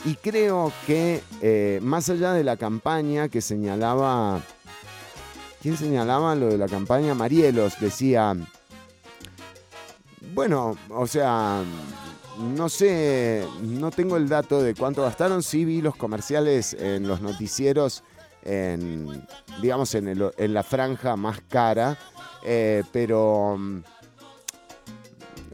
Y creo que eh, más allá de la campaña que señalaba, ¿quién señalaba lo de la campaña? Marielos decía, bueno, o sea, no sé, no tengo el dato de cuánto gastaron. Sí vi los comerciales en los noticieros, en, digamos, en, la franja más cara. Eh, pero, mm,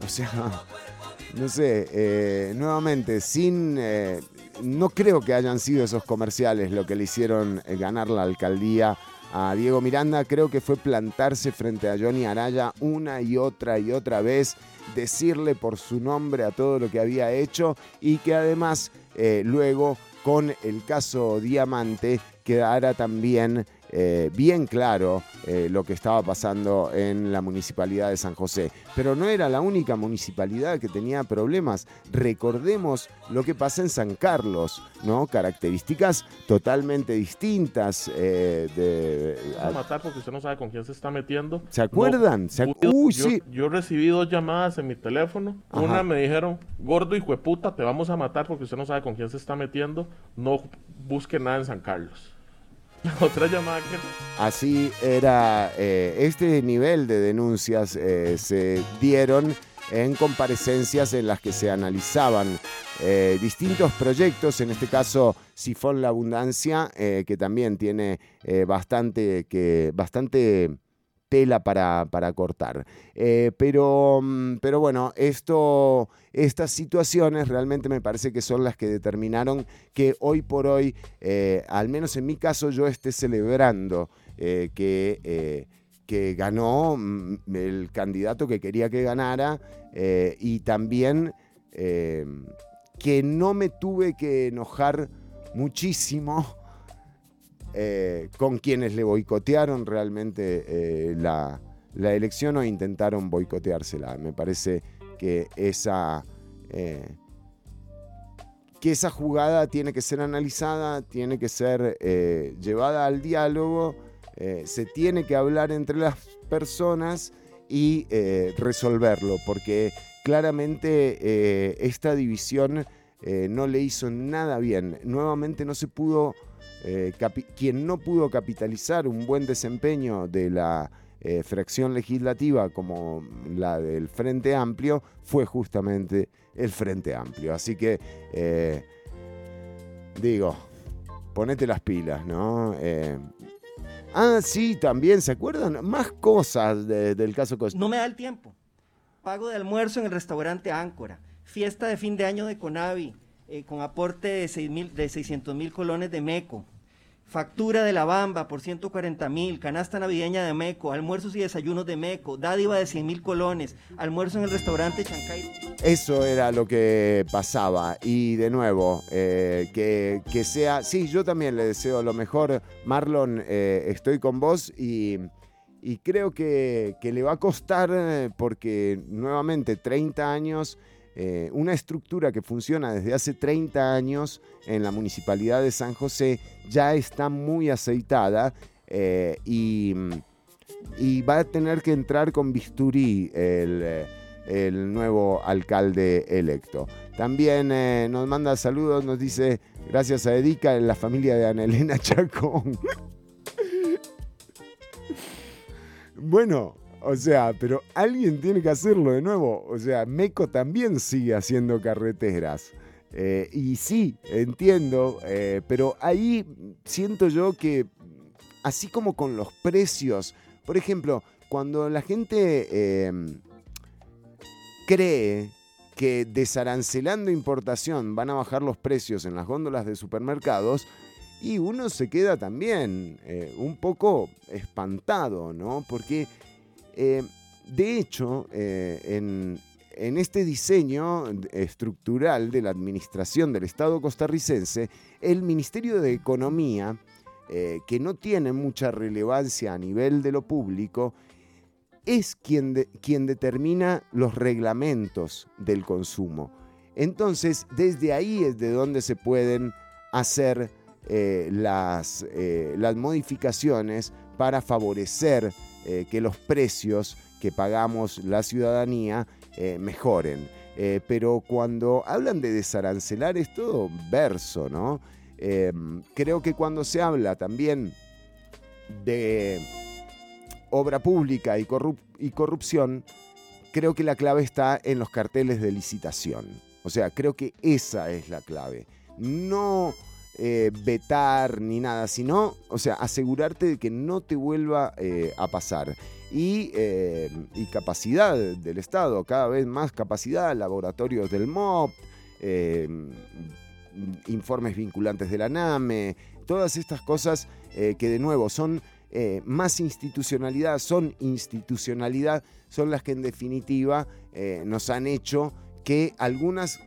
o sea, no sé, eh, nuevamente, sin... Eh, no creo que hayan sido esos comerciales lo que le hicieron ganar la alcaldía a Diego Miranda. Creo que fue plantarse frente a Johnny Araya una y otra y otra vez decirle por su nombre a todo lo que había hecho y que además eh, luego con el caso Diamante quedara también eh, bien claro eh, lo que estaba pasando en la municipalidad de San José. Pero no era la única municipalidad que tenía problemas. Recordemos lo que pasa en San Carlos, ¿no? Características totalmente distintas. Eh, de, a matar porque usted no sabe con quién se está metiendo. ¿Se acuerdan? Uy, yo, sí. yo, recibí dos llamadas en mi teléfono. Una me dijeron, gordo y jueputa, te vamos a matar porque usted no sabe con quién se está metiendo. No busque nada en San Carlos. Otra llamada Así era, eh, este nivel de denuncias eh, se dieron en comparecencias en las que se analizaban eh, distintos proyectos, en este caso Sifón La Abundancia, que también tiene bastante, que, bastante tela para, para cortar. Eh, pero, mm, pero bueno, esto, estas situaciones realmente me parece que son las que determinaron que hoy por hoy, eh, al menos en mi caso, yo esté celebrando eh, que, que ganó mm, el candidato que quería que ganara y también que no me tuve que enojar muchísimo eh, con quienes le boicotearon realmente eh, la, elección o intentaron boicoteársela. Me parece que esa, eh, que esa jugada tiene que ser analizada, tiene que ser llevada al diálogo, se tiene que hablar entre las personas y resolverlo, porque claramente esta división no le hizo nada bien. Nuevamente no se pudo eh, quien no pudo capitalizar un buen desempeño de la eh, fracción legislativa como la del Frente Amplio fue justamente el Frente Amplio. Así que, eh, digo, ponete las pilas, ¿no? ah, sí, también, ¿se acuerdan? Más cosas del caso Costa. No me da el tiempo. Pago de almuerzo en el restaurante Áncora. Fiesta de fin de año de Conavi con aporte de, 6 mil, de 600 mil colones de MECO, factura de la Bamba por 140 mil, canasta navideña de MECO, almuerzos y desayunos de MECO, dádiva de 100 mil colones, almuerzo en el restaurante Chancay. Eso era lo que pasaba y de nuevo, eh, que, que, sea, sí, yo también le deseo lo mejor, Marlon, eh, estoy con vos y... Y creo que, que le va a costar porque nuevamente 30 años eh, una estructura que funciona desde hace 30 años en la municipalidad de San José ya está muy aceitada eh, y, va a tener que entrar con bisturí el, eh, nuevo alcalde electo. También nos manda saludos, nos dice gracias a Edica la familia de Ana Elena Chacón. bueno, o sea, pero alguien tiene que hacerlo de nuevo. O sea, Meco también sigue haciendo carreteras. Eh, y sí, entiendo, eh, pero ahí siento yo que, así como con los precios, por ejemplo, cuando la gente em, cree que desarancelando importación van a bajar los precios en las góndolas de supermercados, y uno se queda también eh, un poco espantado, ¿no? Porque eh, de hecho, eh, en, este diseño estructural de la administración del Estado costarricense, el Ministerio de Economía, eh, que no tiene mucha relevancia a nivel de lo público, es quien, determina los reglamentos del consumo. Entonces, desde ahí es de donde se pueden hacer las, las modificaciones para favorecer eh, que los precios que pagamos la ciudadanía eh, mejoren. Eh, pero cuando hablan de desarancelar es todo verso, ¿no? creo que cuando se habla también de obra pública y corrupción, creo que la clave está en los carteles de licitación. O sea, creo que esa es la clave. No eh, vetar ni nada, sino, o sea, asegurarte de que no te vuelva eh, a pasar. Eh, y, capacidad del Estado, cada vez más capacidad, laboratorios del MOP, informes vinculantes de la NAME, todas estas cosas que de nuevo son más institucionalidad, son institucionalidad, son las que en definitiva nos han hecho que algunas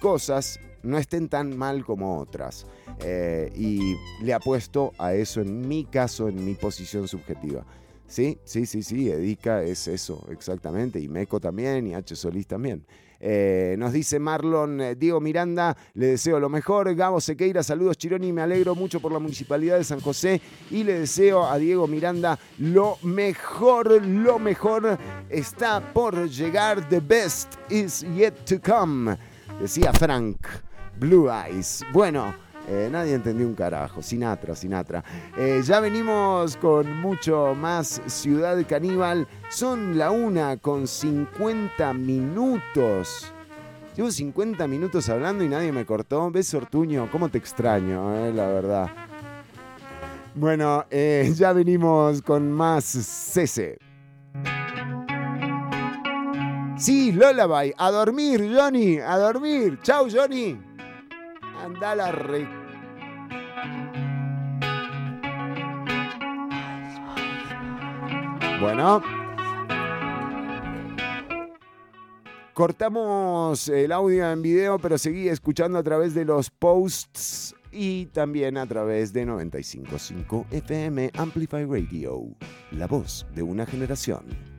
cosas no estén tan mal como otras. Eh, y le apuesto a eso en mi caso, en mi posición subjetiva. Sí, sí, sí, sí, Edica es eso, exactamente, y Meco también, y H. Solís también. Eh, nos dice Marlon eh, Diego Miranda, le deseo lo mejor. Gabo Sequeira, saludos Chironi, me alegro mucho por la municipalidad de San José y le deseo a Diego Miranda lo mejor, lo mejor está por llegar. The best is yet to come, decía Frank. Blue Eyes. Bueno, eh, nadie entendió un carajo. Sinatra, Sinatra. Eh, ya venimos con mucho más Ciudad Caníbal. Son la una con 50 minutos. Llevo 50 minutos hablando y nadie me cortó. ¿Ves, Ortuño? ¿Cómo te extraño, eh, la verdad? Bueno, eh, ya venimos con más cese. Sí, Lullaby, a dormir, Johnny, a dormir. Chau, Johnny. Anda la re... Bueno. Cortamos el audio en video, pero seguí escuchando a través de los posts y también a través de 955 FM Amplify Radio, la voz de una generación.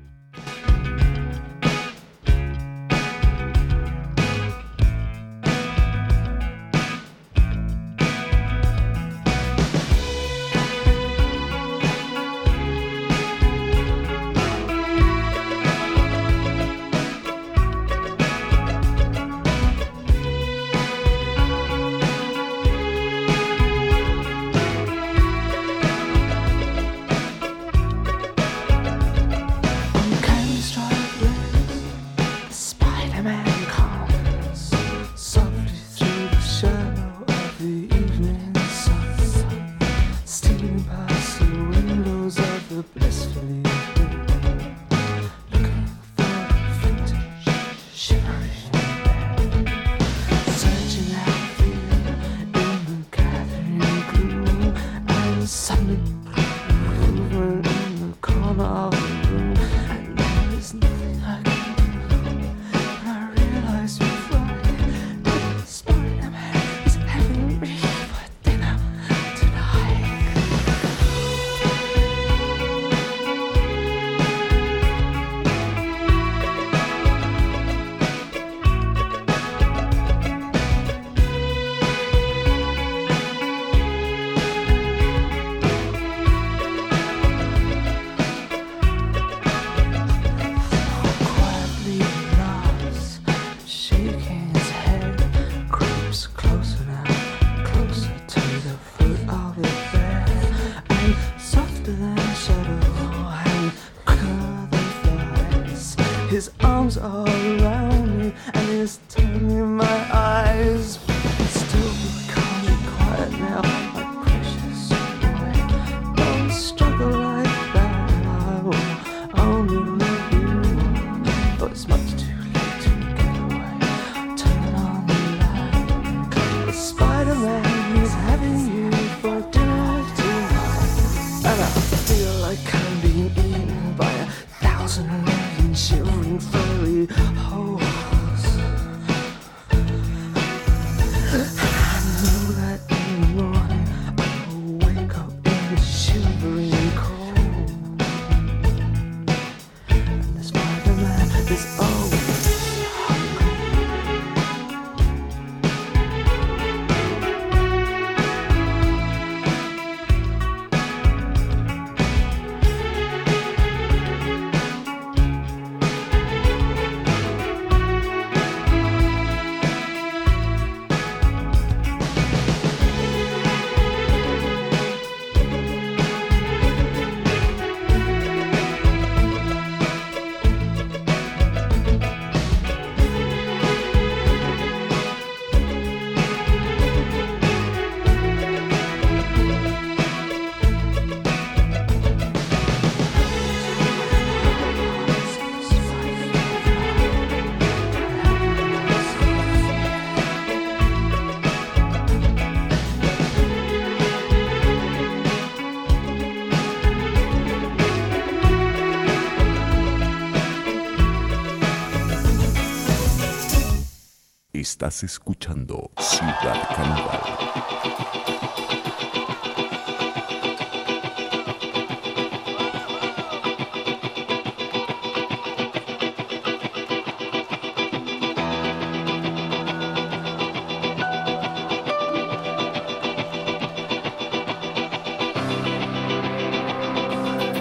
Estás escuchando Ciudad Caníbal.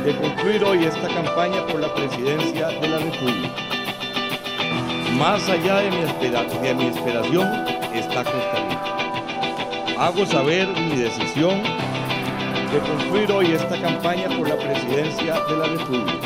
de concluir hoy esta campaña por la presidencia de la República. Más allá de mi, de mi esperación está Costa Rica. Hago saber mi decisión de concluir hoy esta campaña por la presidencia de la República.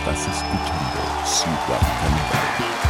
Estás escuchando Ciudad Caníbal. calmer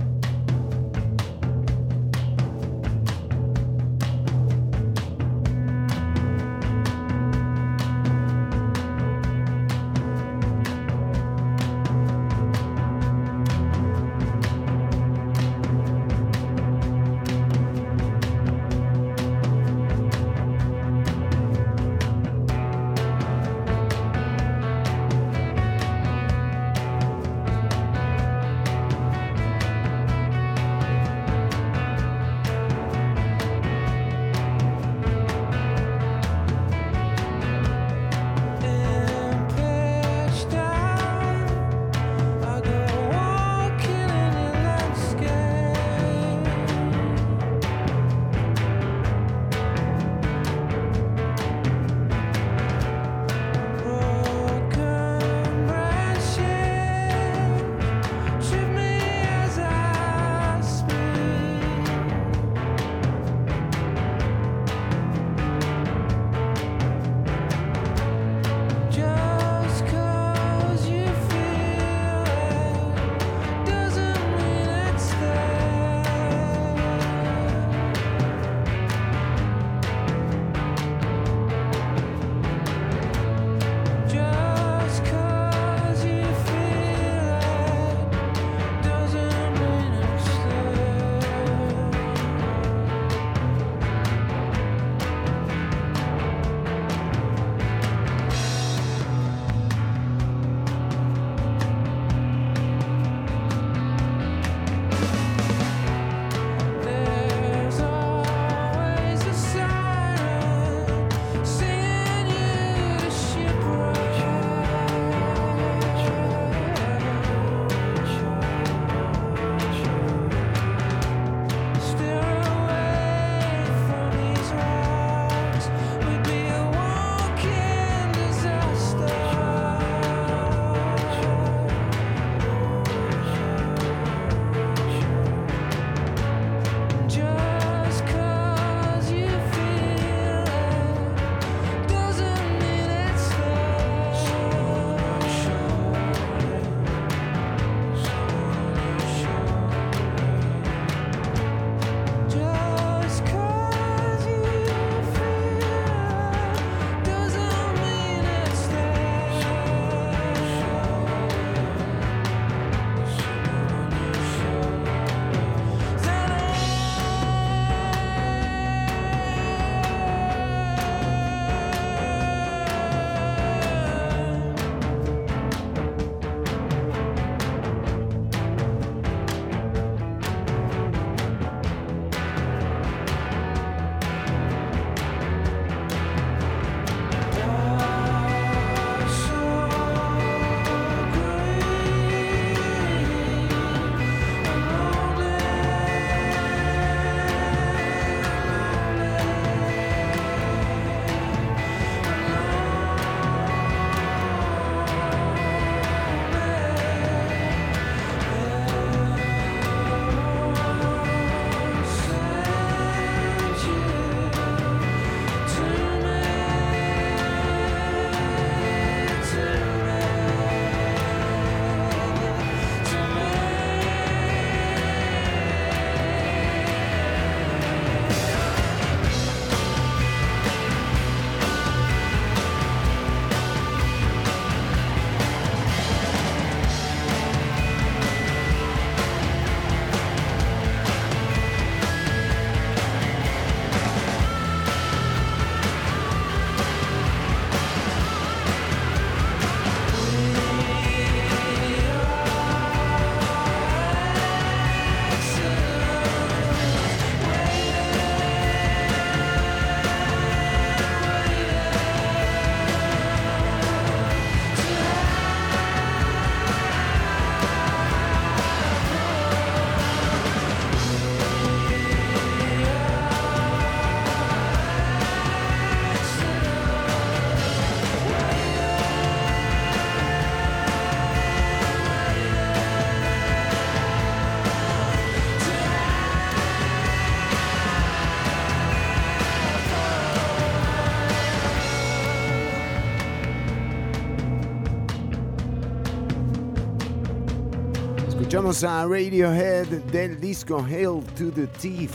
A Radiohead del disco Hail to the Thief.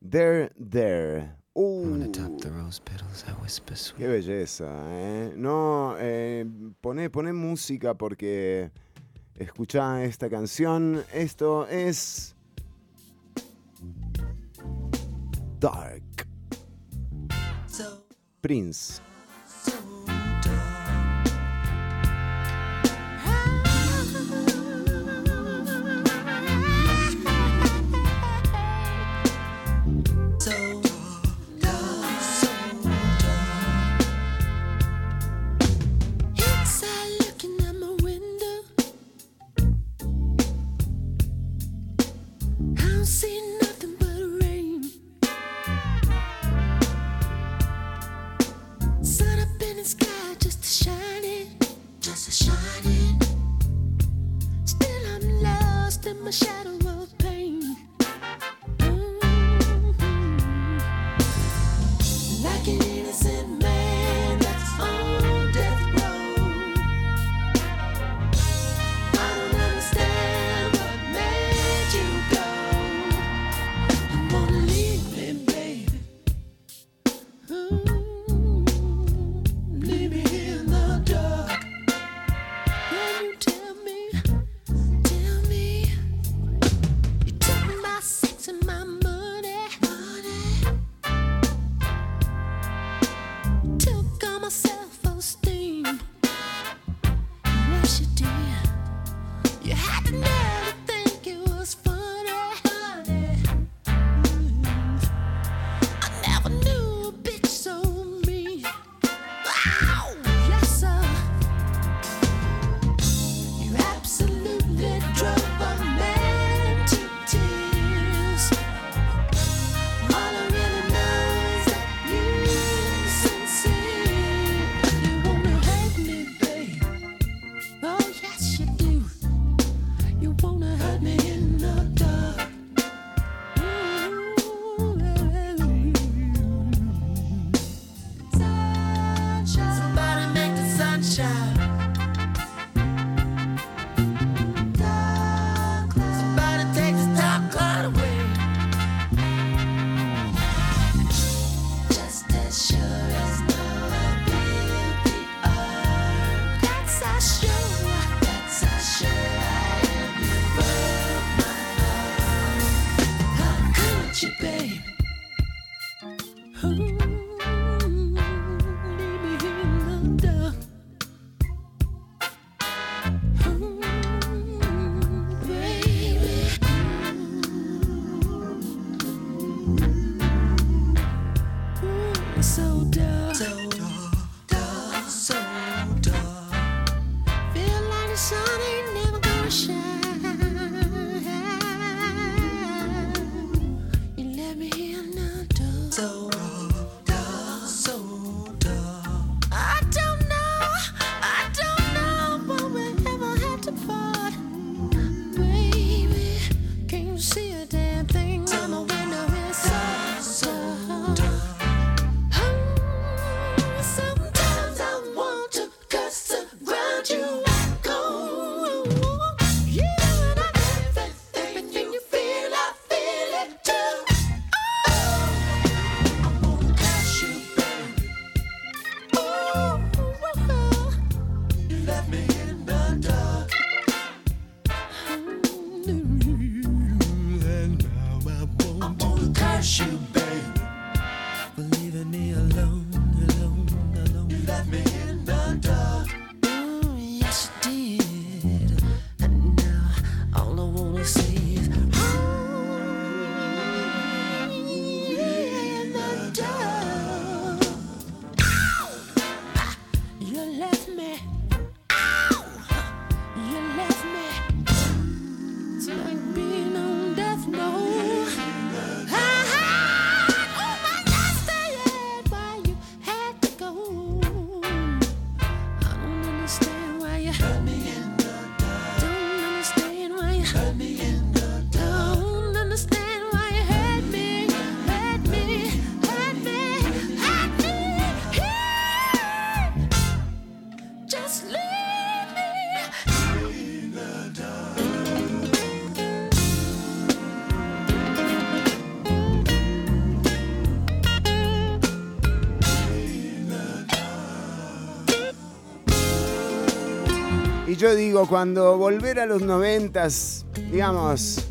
There, there. Uh, qué belleza, ¿eh? No, eh, poné, poné música porque escuchá esta canción. Esto es. Dark. Prince. so yo digo, cuando volver a los noventas, digamos,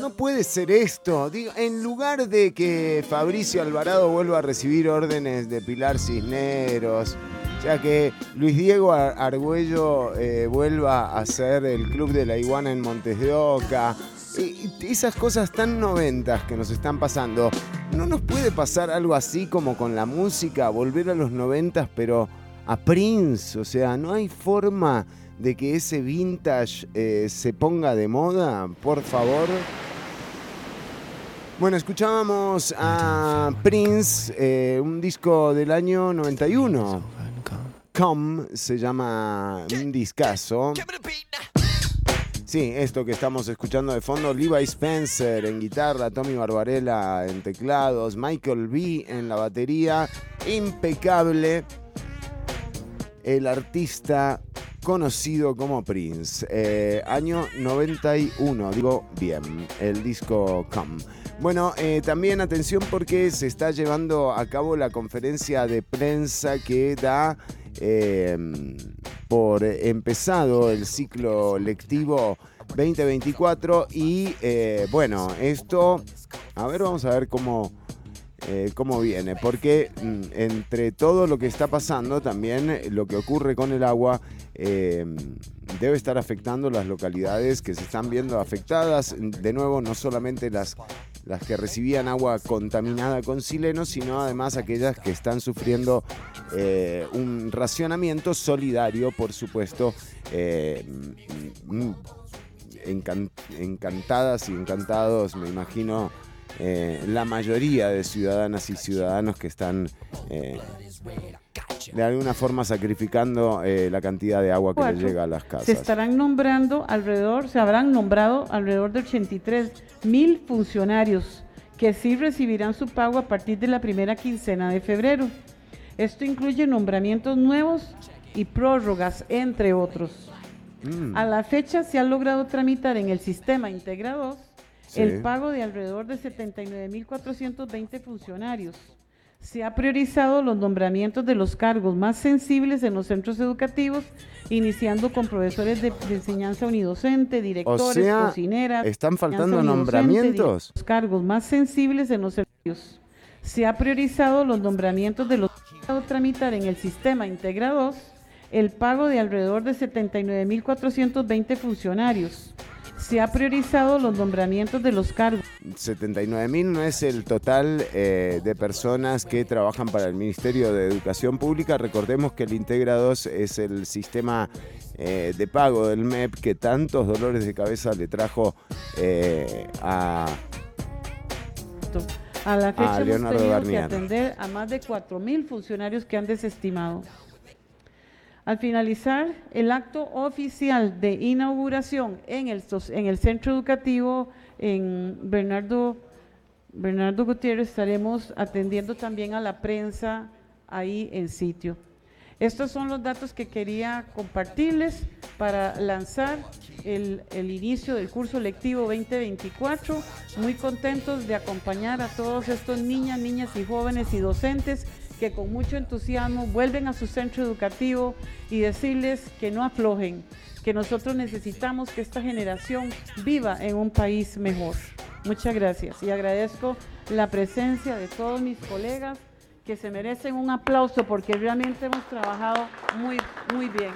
no puede ser esto. Digo, en lugar de que Fabricio Alvarado vuelva a recibir órdenes de Pilar Cisneros, sea que Luis Diego Ar- Argüello eh, vuelva a hacer el Club de la Iguana en Montes de Oca. Y esas cosas tan noventas que nos están pasando, ¿no nos puede pasar algo así como con la música? Volver a los noventas, pero a Prince. O sea, no hay forma de que ese vintage eh, se ponga de moda, por favor. Bueno, escuchábamos a Prince, eh, un disco del año 91. Come se llama un discazo. Sí, esto que estamos escuchando de fondo, Levi Spencer en guitarra, Tommy Barbarella en teclados, Michael B en la batería, impecable. El artista conocido como Prince, eh, año 91, digo bien, el disco Come. Bueno, eh, también atención porque se está llevando a cabo la conferencia de prensa que da eh, por empezado el ciclo lectivo 2024 y eh, bueno, esto, a ver, vamos a ver cómo, eh, cómo viene, porque mm, entre todo lo que está pasando, también lo que ocurre con el agua eh, debe estar afectando las localidades que se están viendo afectadas, de nuevo, no solamente las las que recibían agua contaminada con sileno, sino además aquellas que están sufriendo eh, un racionamiento solidario, por supuesto, mm, mm, encan- encantadas y encantados, me imagino, eh, la mayoría de ciudadanas y ciudadanos que están eh, de alguna forma sacrificando eh, la cantidad de agua que les Cuatro. llega a las casas. Se estarán nombrando alrededor, se habrán nombrado alrededor de 83 mil funcionarios que sí recibirán su pago a partir de la primera quincena de febrero. Esto incluye nombramientos nuevos y prórrogas, entre otros. Mm. A la fecha se ha logrado tramitar en el sistema Integra 2 Sí. el pago de alrededor de 79.420 funcionarios. Se ha priorizado los nombramientos de los cargos más sensibles en los centros educativos, iniciando con profesores de, de enseñanza unidocente, directores, sea, cocineras. ¿están faltando nombramientos? Los cargos más sensibles en los servicios. Se ha priorizado los nombramientos de los tramitar en el sistema Integra 2 el pago de alrededor de 79.420 funcionarios. Se ha priorizado los nombramientos de los cargos 79 mil no es el total eh, de personas que trabajan para el Ministerio de Educación Pública. Recordemos que el Integra 2 es el sistema eh, de pago del MEP que tantos dolores de cabeza le trajo eh, a... A la fecha hemos Leonardo tenido Garnier. que atender a más de 4.000 funcionarios que han desestimado. Al finalizar el acto oficial de inauguración en el, el centro educativo en Bernardo, Bernardo Gutiérrez, estaremos atendiendo también a la prensa ahí en sitio. Estos son los datos que quería compartirles para lanzar el, el inicio del curso lectivo 2024. Muy contentos de acompañar a todos estos niñas, niñas y jóvenes y docentes que con mucho entusiasmo vuelven a su centro educativo y decirles que no aflojen, que nosotros necesitamos que esta generación viva en un país mejor. Muchas gracias y agradezco la presencia de todos mis colegas que se merecen un aplauso porque realmente hemos trabajado muy, muy bien.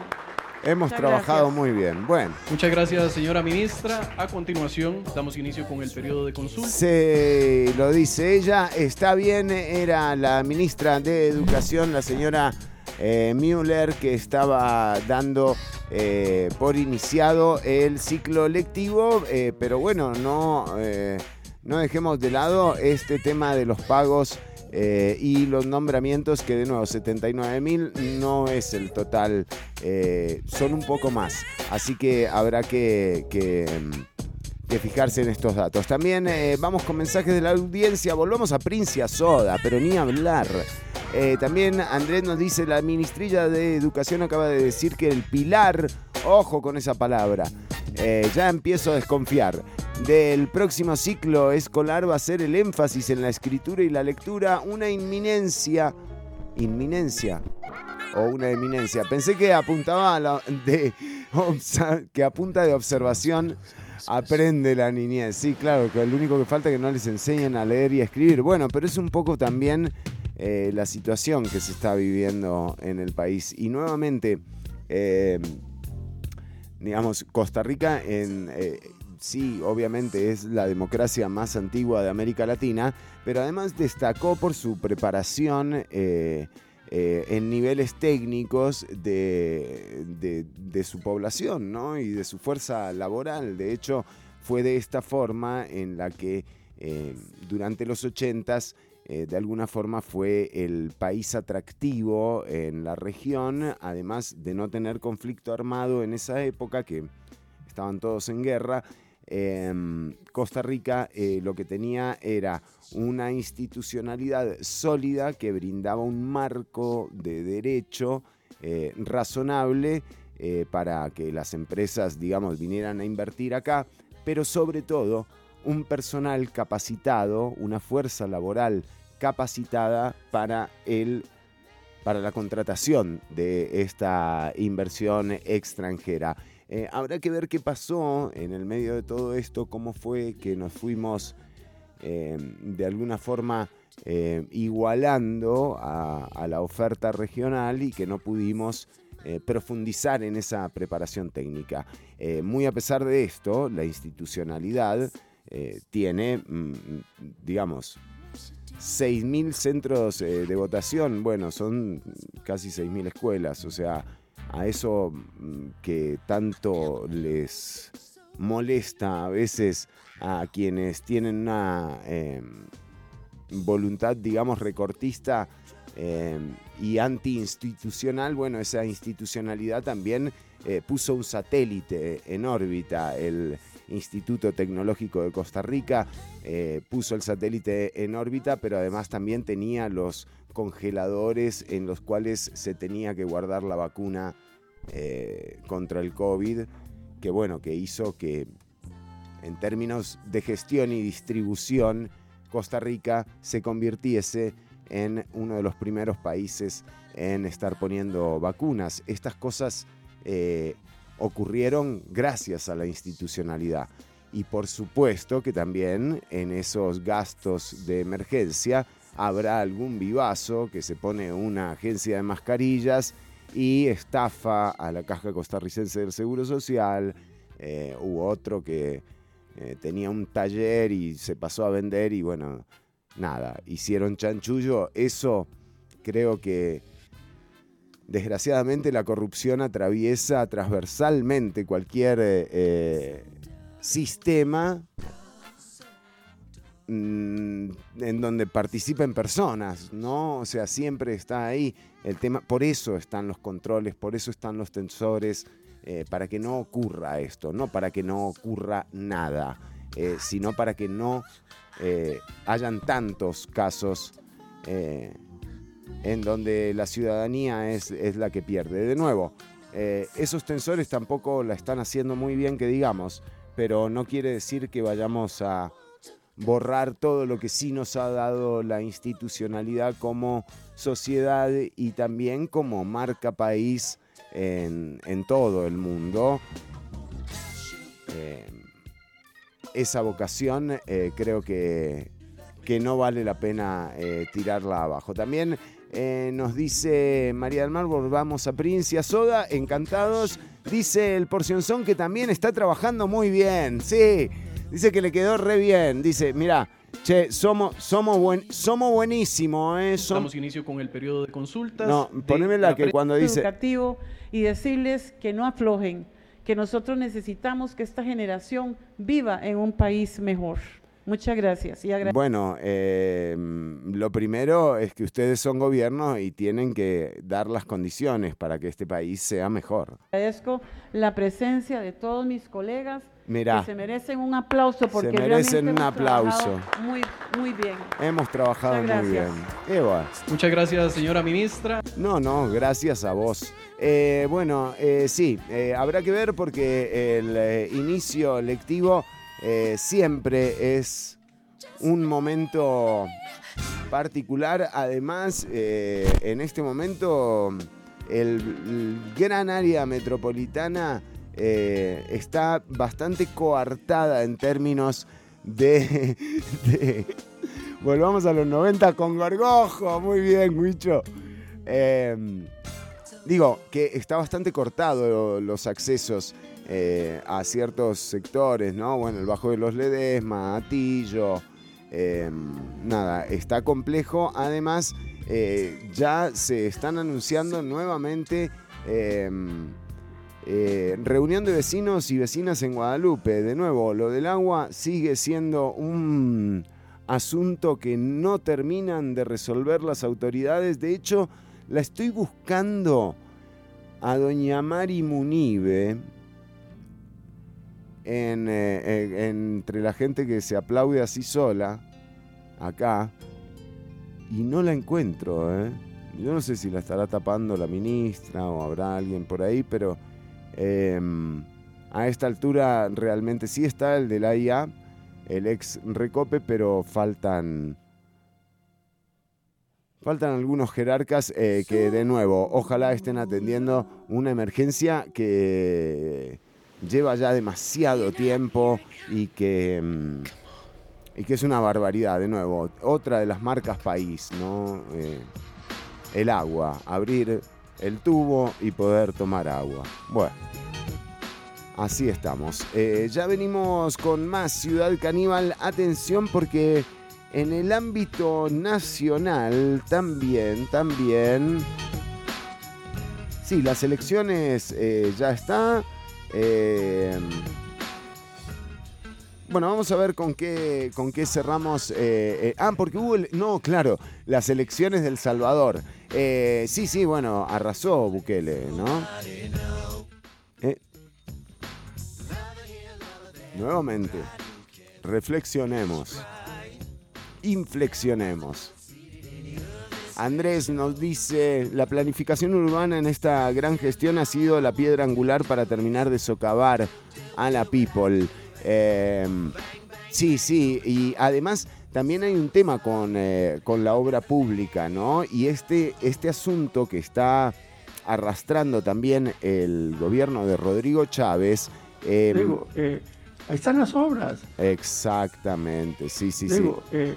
Hemos Muchas trabajado gracias. muy bien. Bueno, Muchas gracias, señora ministra. A continuación, damos inicio con el periodo de consulta. se lo dice ella. Está bien, era la ministra de Educación, la señora eh, Müller, que estaba dando eh, por iniciado el ciclo lectivo, eh, pero bueno, no, eh, no dejemos de lado este tema de los pagos. Eh, y los nombramientos que de nuevo 79 mil no es el total eh, son un poco más así que habrá que, que, fijarse en estos datos. También eh, vamos con mensajes de la audiencia. Volvamos a Princia Soda, pero ni hablar. También Andrés nos dice, la ministrilla de Educación acaba de decir que el pilar, ojo con esa palabra, eh, ya empiezo a desconfiar. Del próximo ciclo escolar va a ser el énfasis en la escritura y la lectura, una inminencia, inminencia, o una eminencia. Pensé que apuntaba a la- de que apunta de observación aprende la niñez. Sí, claro, que lo único que falta es que no les enseñen a leer y escribir. Bueno, pero es un poco también eh, la situación que se está viviendo en el país. Y nuevamente, eh, digamos, Costa Rica en... eh, Sí, obviamente es la democracia más antigua de América Latina, pero además destacó por su preparación eh, eh, en niveles técnicos de, de- su población ¿no? y de su fuerza laboral. De hecho, fue de esta forma en la que durante los 80s eh, de alguna forma fue el país atractivo en la región, además de no tener conflicto armado en esa época, que estaban todos en guerra. em, Costa Rica eh, lo que tenía era una institucionalidad sólida que brindaba un marco de derecho eh, razonable para que las empresas, digamos, vinieran a invertir acá, pero sobre todo un personal capacitado, una fuerza laboral capacitada para el para la contratación de esta inversión extranjera. Eh, habrá que ver qué pasó en el medio de todo esto, cómo fue que nos fuimos eh, de alguna forma eh, igualando a, la oferta regional y que no pudimos profundizar en esa preparación técnica. Muy a pesar de esto, la institucionalidad tiene, mm, digamos, 6.000 centros eh, de votación, bueno, son casi 6.000 escuelas, o sea, a eso mm, que tanto les molesta a veces a quienes tienen una eh, voluntad, digamos, recortista eh, y antiinstitucional, bueno, esa institucionalidad también eh, puso un satélite en órbita, el Instituto Tecnológico de Costa Rica eh, puso el satélite en órbita, pero además también tenía los congeladores en los cuales se tenía que guardar la vacuna eh, contra el COVID, que bueno, que hizo que en términos de gestión y distribución, Costa Rica se convirtiese en uno de los primeros países en estar poniendo vacunas. Estas cosas eh, ocurrieron gracias a la institucionalidad. Y por supuesto que también en esos gastos de emergencia habrá algún vivazo que se pone una agencia de mascarillas y estafa a la Caja Costarricense del Seguro Social, eh, u otro que eh, tenía un taller y se pasó a vender y bueno, nada, hicieron chanchullo. Eso creo que desgraciadamente la corrupción atraviesa transversalmente cualquier eh, eh, sistema mm, en donde participen personas, ¿no? O sea, siempre está ahí el tema, por eso están los controles, por eso están los tensores, eh, para que no ocurra esto, no para que no ocurra nada, sino para que no hayan tantos casos en donde la ciudadanía es, es la que pierde. De nuevo, eh, esos tensores tampoco la están haciendo muy bien, que digamos, pero no quiere decir que vayamos a borrar todo lo que sí nos ha dado la institucionalidad como sociedad y también como marca país en, en todo el mundo. Eh, esa vocación eh, creo que, que no vale la pena tirarla abajo. También eh, nos dice María del Mar, volvamos a Princia Soda, encantados. Dice el Porcionzón que también está trabajando muy bien, sí. Dice que le quedó re bien. Dice, mira, che, somos, somos, buen, somos buenísimos, ¿eh? Som- Damos inicio con el periodo de consultas. No, poneme la que cuando dice... educativo y decirles que no aflojen, que nosotros necesitamos que esta generación viva en un país mejor. Muchas gracias. Y agra- Bueno, eh, lo primero es que ustedes son gobierno y tienen que dar las condiciones para que este país sea mejor. agradezco la presencia de todos mis colegas Mirá. que se merecen un aplauso porque merecen realmente un hemos trabajado aplauso. Muy, muy bien. Hemos trabajado Muchas muy bien. gracias. Eva. Muchas gracias, señora ministra. No, no, gracias a vos. Eh, bueno, eh, sí, eh, habrá que ver porque el eh, inicio lectivo eh, siempre es un momento particular. Además, eh, en este momento el, gran área metropolitana eh, está bastante coartada en términos de, Volvamos a los 90 con Gorgojo. Muy bien, Huicho. Eh, digo, que está bastante cortado los accesos eh, a ciertos sectores, ¿no? Bueno, el Bajo de los Ledesma, Atillo. eh, nada, está complejo. Además, eh, ya se están anunciando nuevamente eh, eh, reunión de vecinos y vecinas en Guadalupe. De nuevo, lo del agua sigue siendo un asunto que no terminan de resolver las autoridades. De hecho, la estoy buscando a doña Mari Munive en, eh, entre la gente que se aplaude así sola, acá, y no la encuentro. ¿eh? Yo no sé si la estará tapando la ministra o habrá alguien por ahí, pero eh, a esta altura realmente sí está el de la IA, el ex Recope, pero faltan... Faltan algunos jerarcas eh, que de nuevo, ojalá estén atendiendo una emergencia que lleva ya demasiado tiempo y que, mm, y que es una barbaridad. De nuevo, otra de las marcas país, ¿no? Eh, el agua, abrir el tubo y poder tomar agua. Bueno, así estamos. Eh, ya venimos con más Ciudad Caníbal. Atención porque en el ámbito nacional también, también... Sí, las elecciones eh, ya está. Eh, bueno, vamos a ver con qué, con qué cerramos. eh, eh, ah, porque hubo. el- no, claro, las elecciones del Salvador. Sí, sí, bueno, arrasó Bukele, ¿no? Nuevamente, reflexionemos. Inflexionemos. Andrés nos dice, la planificación urbana en esta gran gestión ha sido la piedra angular para terminar de socavar a la people. Eh, sí, sí, y además también hay un tema con, eh, con la obra pública, ¿no? Y este, este asunto que está arrastrando también el gobierno de Rodrigo Chávez. eh, Digo, eh, ahí están las obras. exactamente, sí, sí, sí. Eh,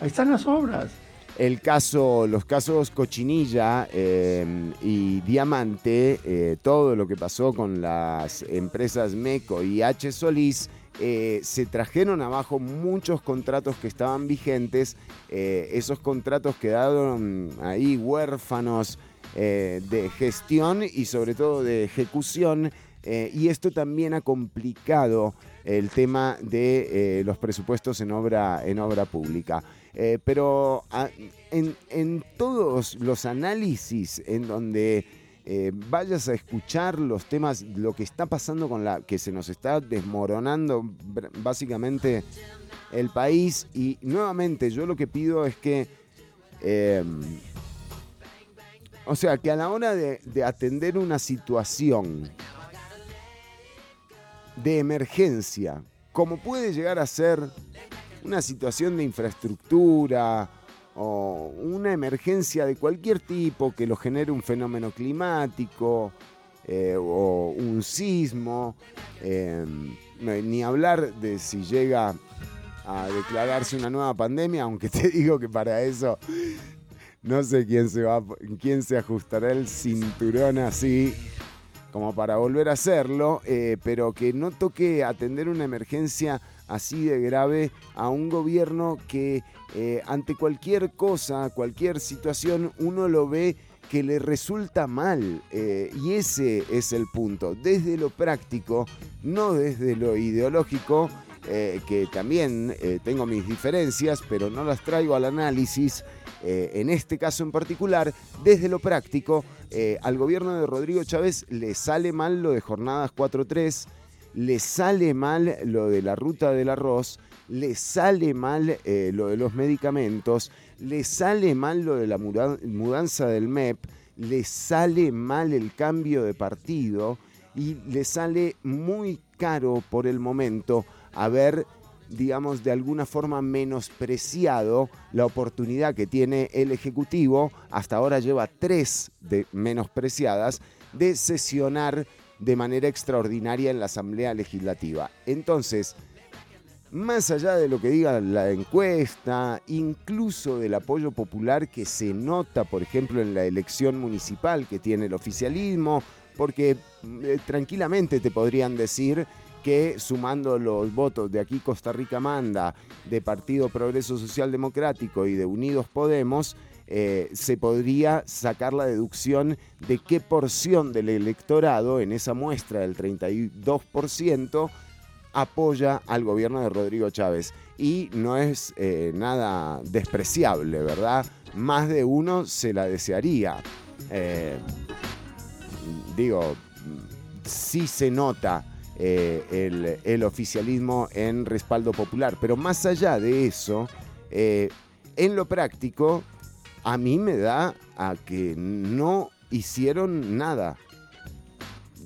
ahí están las obras. El caso, los casos Cochinilla eh, y Diamante, eh, todo lo que pasó con las empresas Meco y H. Solís, eh, se trajeron abajo muchos contratos que estaban vigentes. eh, esos contratos quedaron ahí huérfanos de gestión y sobre todo de ejecución. y esto también ha complicado el tema de los presupuestos en obra, en obra pública. Eh, pero a- en, en todos los análisis en donde eh, vayas a escuchar los temas, lo que está pasando con la que se nos está desmoronando básicamente el país. Y nuevamente yo lo que pido es que, eh, o sea, que a la hora de, de atender una situación de emergencia, como puede llegar a ser una situación de infraestructura o una emergencia de cualquier tipo que lo genere un fenómeno climático eh, o un sismo, no- ni hablar de si llega a declararse una nueva pandemia, aunque te digo que para eso no sé quién se va, quién se ajustará el cinturón así como para volver a hacerlo, eh, pero que no toque atender una emergencia así de grave a un gobierno que eh, ante cualquier cosa, cualquier situación, uno lo ve que le resulta mal. eh, y ese es el punto. Desde lo práctico, no desde lo ideológico, eh, que también tengo mis diferencias, pero no las traigo al análisis. en este caso en particular, desde lo práctico, al gobierno de Rodrigo Chávez le sale mal lo de jornadas 4-3, le sale mal lo de la ruta del arroz, le sale mal eh, lo de los medicamentos, le sale mal lo de la muda- mudanza del MEP, le sale mal el cambio de partido y le sale muy caro por el momento haber digamos, de alguna forma menospreciado la oportunidad que tiene el Ejecutivo, hasta ahora lleva tres de menospreciadas, de sesionar de manera extraordinaria en la Asamblea Legislativa. Entonces, más allá de lo que diga la encuesta, incluso del apoyo popular que se nota, por ejemplo, en la elección municipal que tiene el oficialismo, porque eh, tranquilamente te podrían decir que sumando los votos de aquí Costa Rica Manda, de Partido Progreso Social Democrático y de Unidos Podemos, eh, se podría sacar la deducción de qué porción del electorado en esa muestra del 32% apoya al gobierno de Rodrigo Chávez. Y no es eh, nada despreciable, ¿verdad? Más de uno se la desearía. Eh, digo, sí se nota el, oficialismo en respaldo popular, pero más allá de eso, en lo práctico, a mí me da a que no hicieron nada.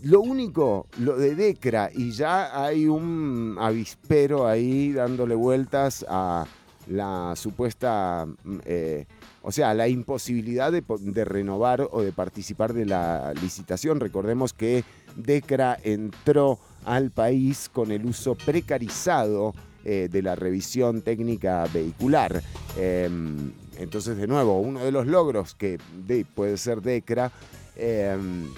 Lo único, lo de Decra, y ya hay un avispero ahí dándole vueltas a la supuesta, mm, eh, o sea, la imposibilidad de, renovar o de participar de la licitación. Recordemos que Decra entró al país con el uso precarizado eh, de la revisión técnica vehicular. Em, entonces, de nuevo, uno de los logros que de- puede ser Decra em,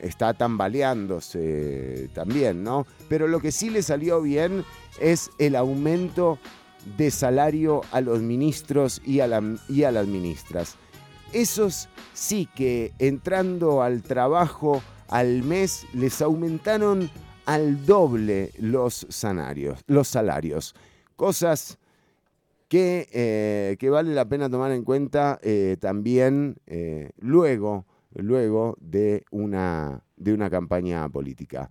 está tambaleándose también, ¿no? Pero lo que sí le salió bien es el aumento de salario a los ministros y a, la- y a las ministras. Esos sí que entrando al trabajo al mes les aumentaron al doble los salarios, los salarios. Cosas que, eh, que vale la pena tomar en cuenta eh, también eh, luego, luego de, una, de una campaña política.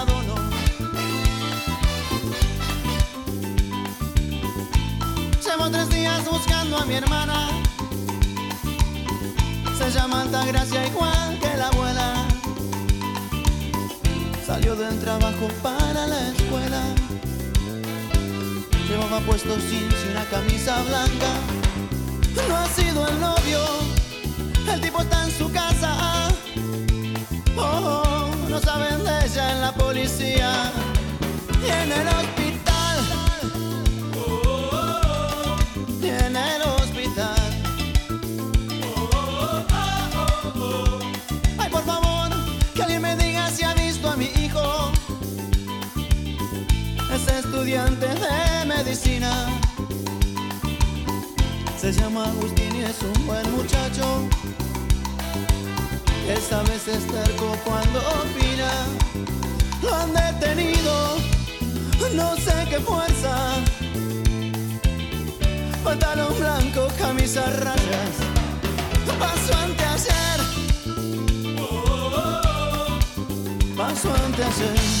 buscando a mi hermana. Se llama Altagracia igual que la abuela. Salió del trabajo para la escuela. Llevaba puesto jeans y una camisa blanca. No ha sido el novio. El tipo está en su casa. Oh, oh, no saben de ella en la policía y en De medicina. Se llama Agustín y es un buen muchacho. Esta vez es terco cuando opina. Lo han detenido, no sé qué fuerza. Pantalón blanco, camisa rayas. Pasó anteayer. Pasó anteayer. Cla,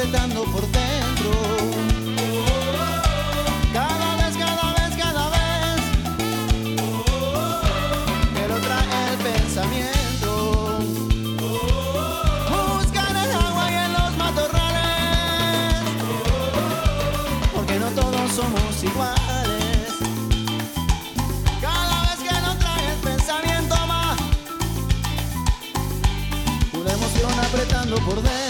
apretando por dentro. Cada vez, cada vez, cada vez. Me lo trae el pensamiento. Buscar el agua y en los matorrales. Porque no todos somos iguales. cada vez que no trae el pensamiento más pura emoción apretando por dentro.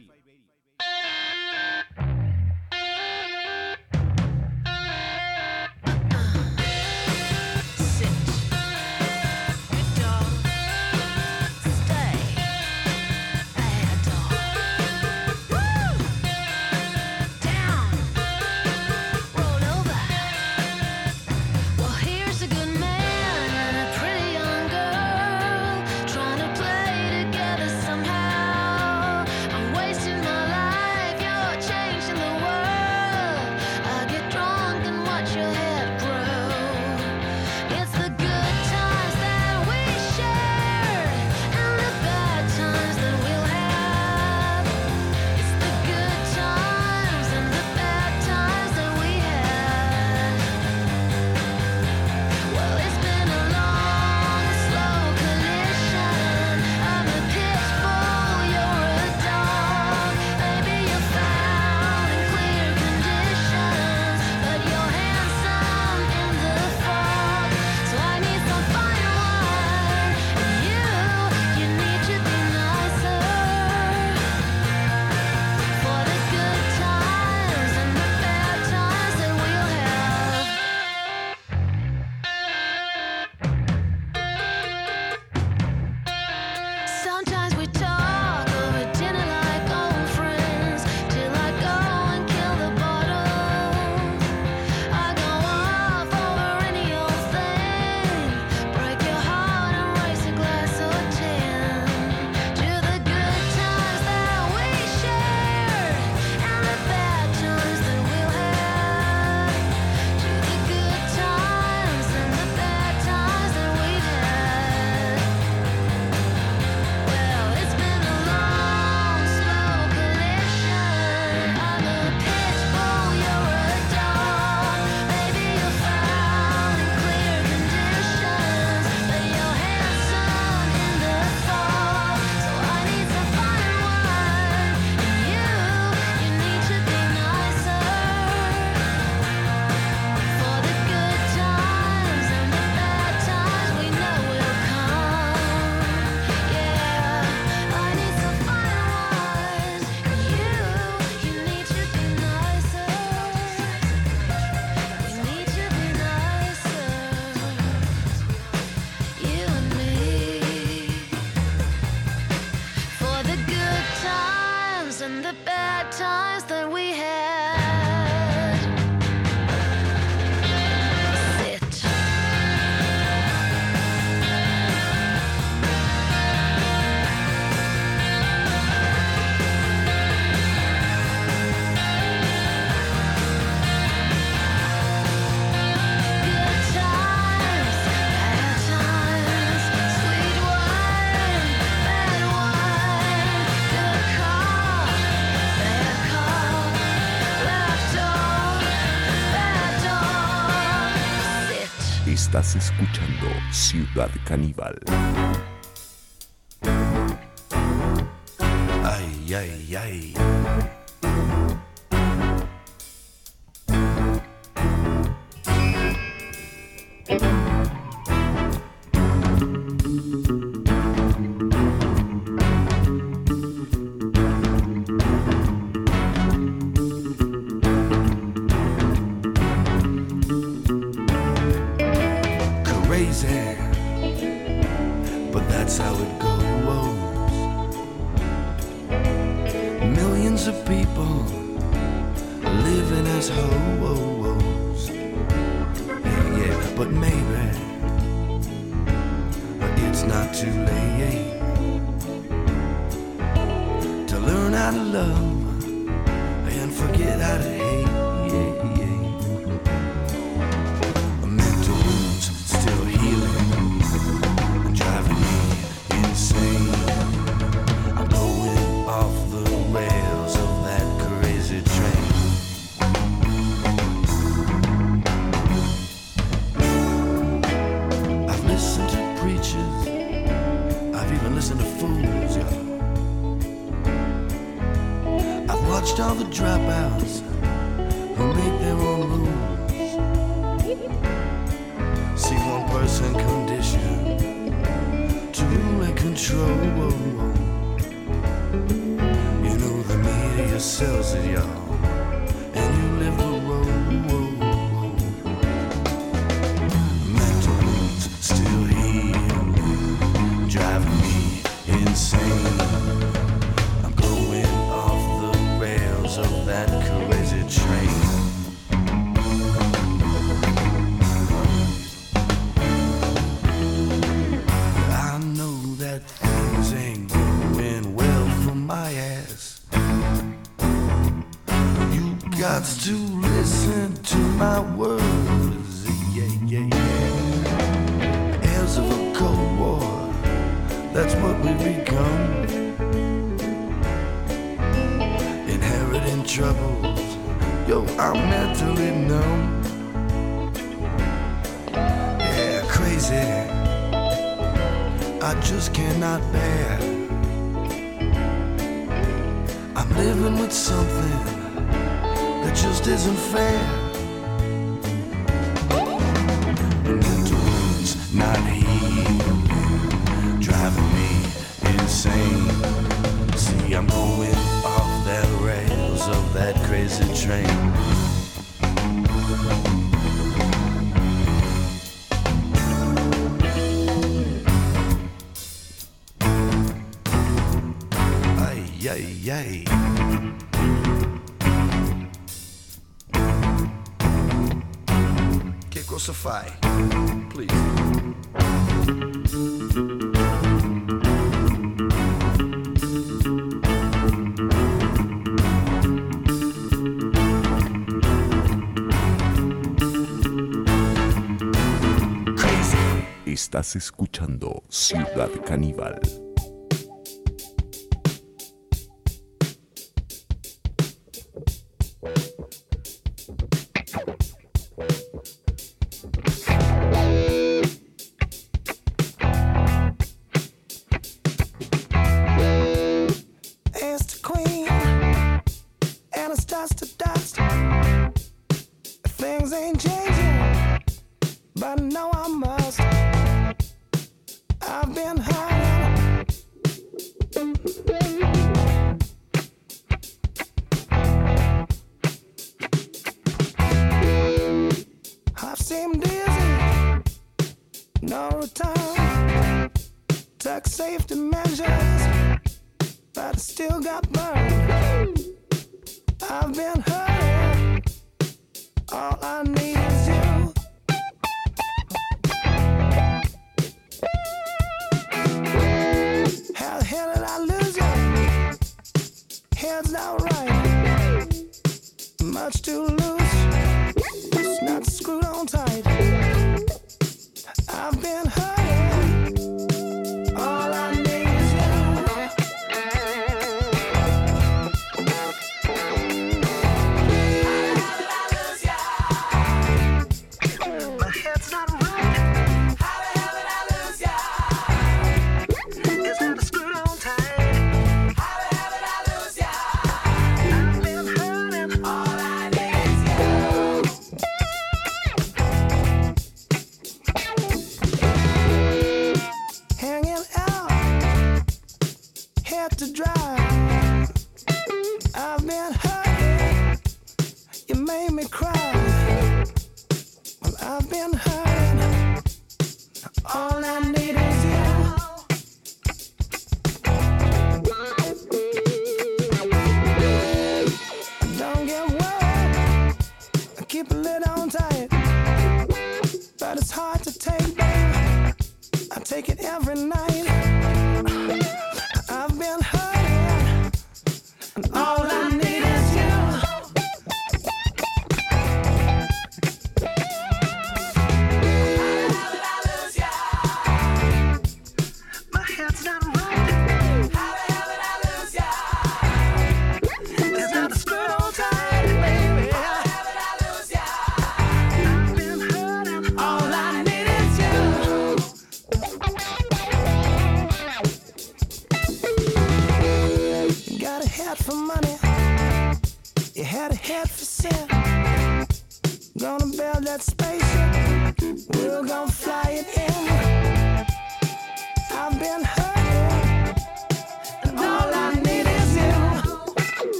Escuchando Ciudad Caníbal. Ay, ay, ay. ay, ay, ay. Cosa fai? Please. Estás escuchando Ciudad Caníbal.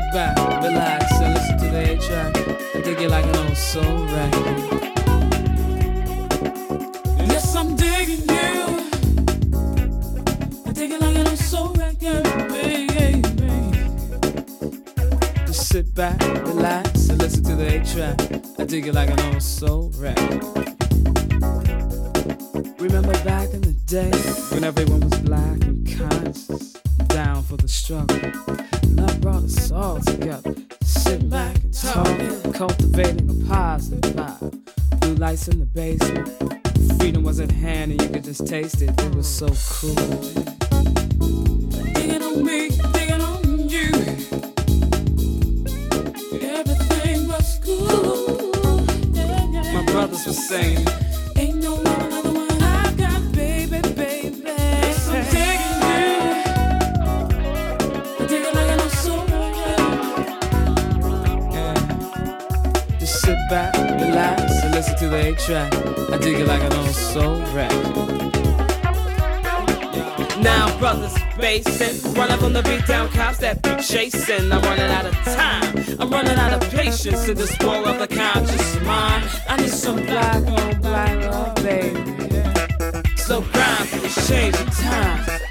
Back, relax, and listen to the A track. I dig it like an old soul record. Yes, I'm digging you. I dig it like an old soul record, baby. Just sit back, relax, and listen to the A track. I dig it like an old soul record. Remember back in the day when everyone was black and conscious, down for the struggle. Us all together. Sit back and talk, cultivating a positive vibe. Blue lights in the basement. Freedom was at hand and you could just taste it. It was so cool. Digging on me, brothers basing, running from the beat down cops that be chasing. I'm running out of time, I'm running out of patience to despoil of the conscious mind. I need some black on black love, baby. So grind for the change of time.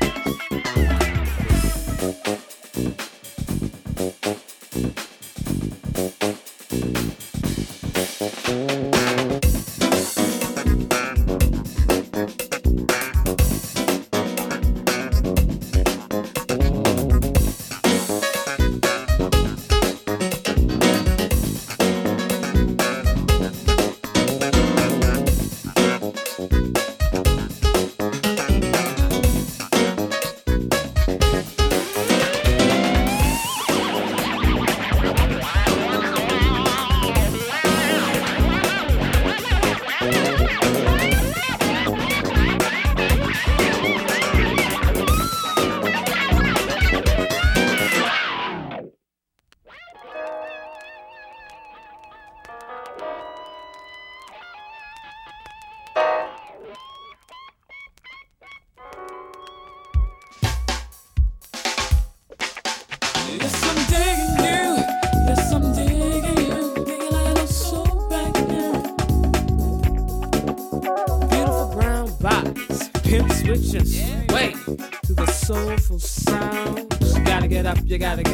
Gotta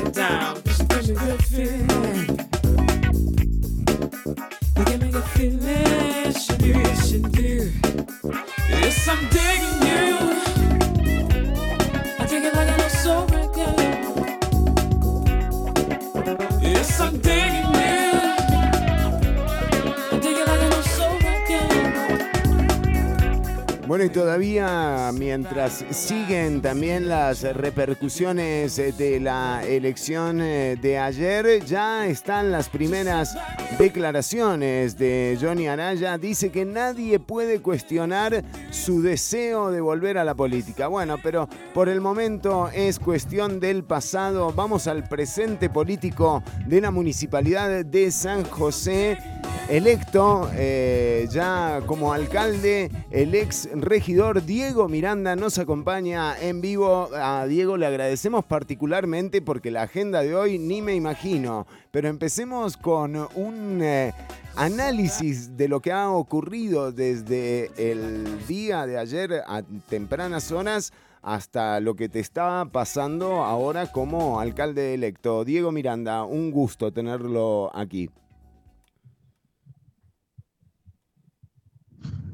también las repercusiones eh, de la elección eh, de ayer, ya están las primeras declaraciones de Johnny Araya. Dice que nadie puede cuestionar su deseo de volver a la política. Bueno, pero por el momento es cuestión del pasado. Vamos al presente político de la municipalidad de San José. Electo eh, ya como alcalde, el ex regidor Diego Miranda nos acompaña en vivo. A Diego le agradecemos particularmente porque la agenda de hoy ni me imagino. Pero empecemos con un eh, análisis de lo que ha ocurrido desde el día de ayer a tempranas horas hasta lo que te está pasando ahora como alcalde electo. Diego Miranda, un gusto tenerlo aquí.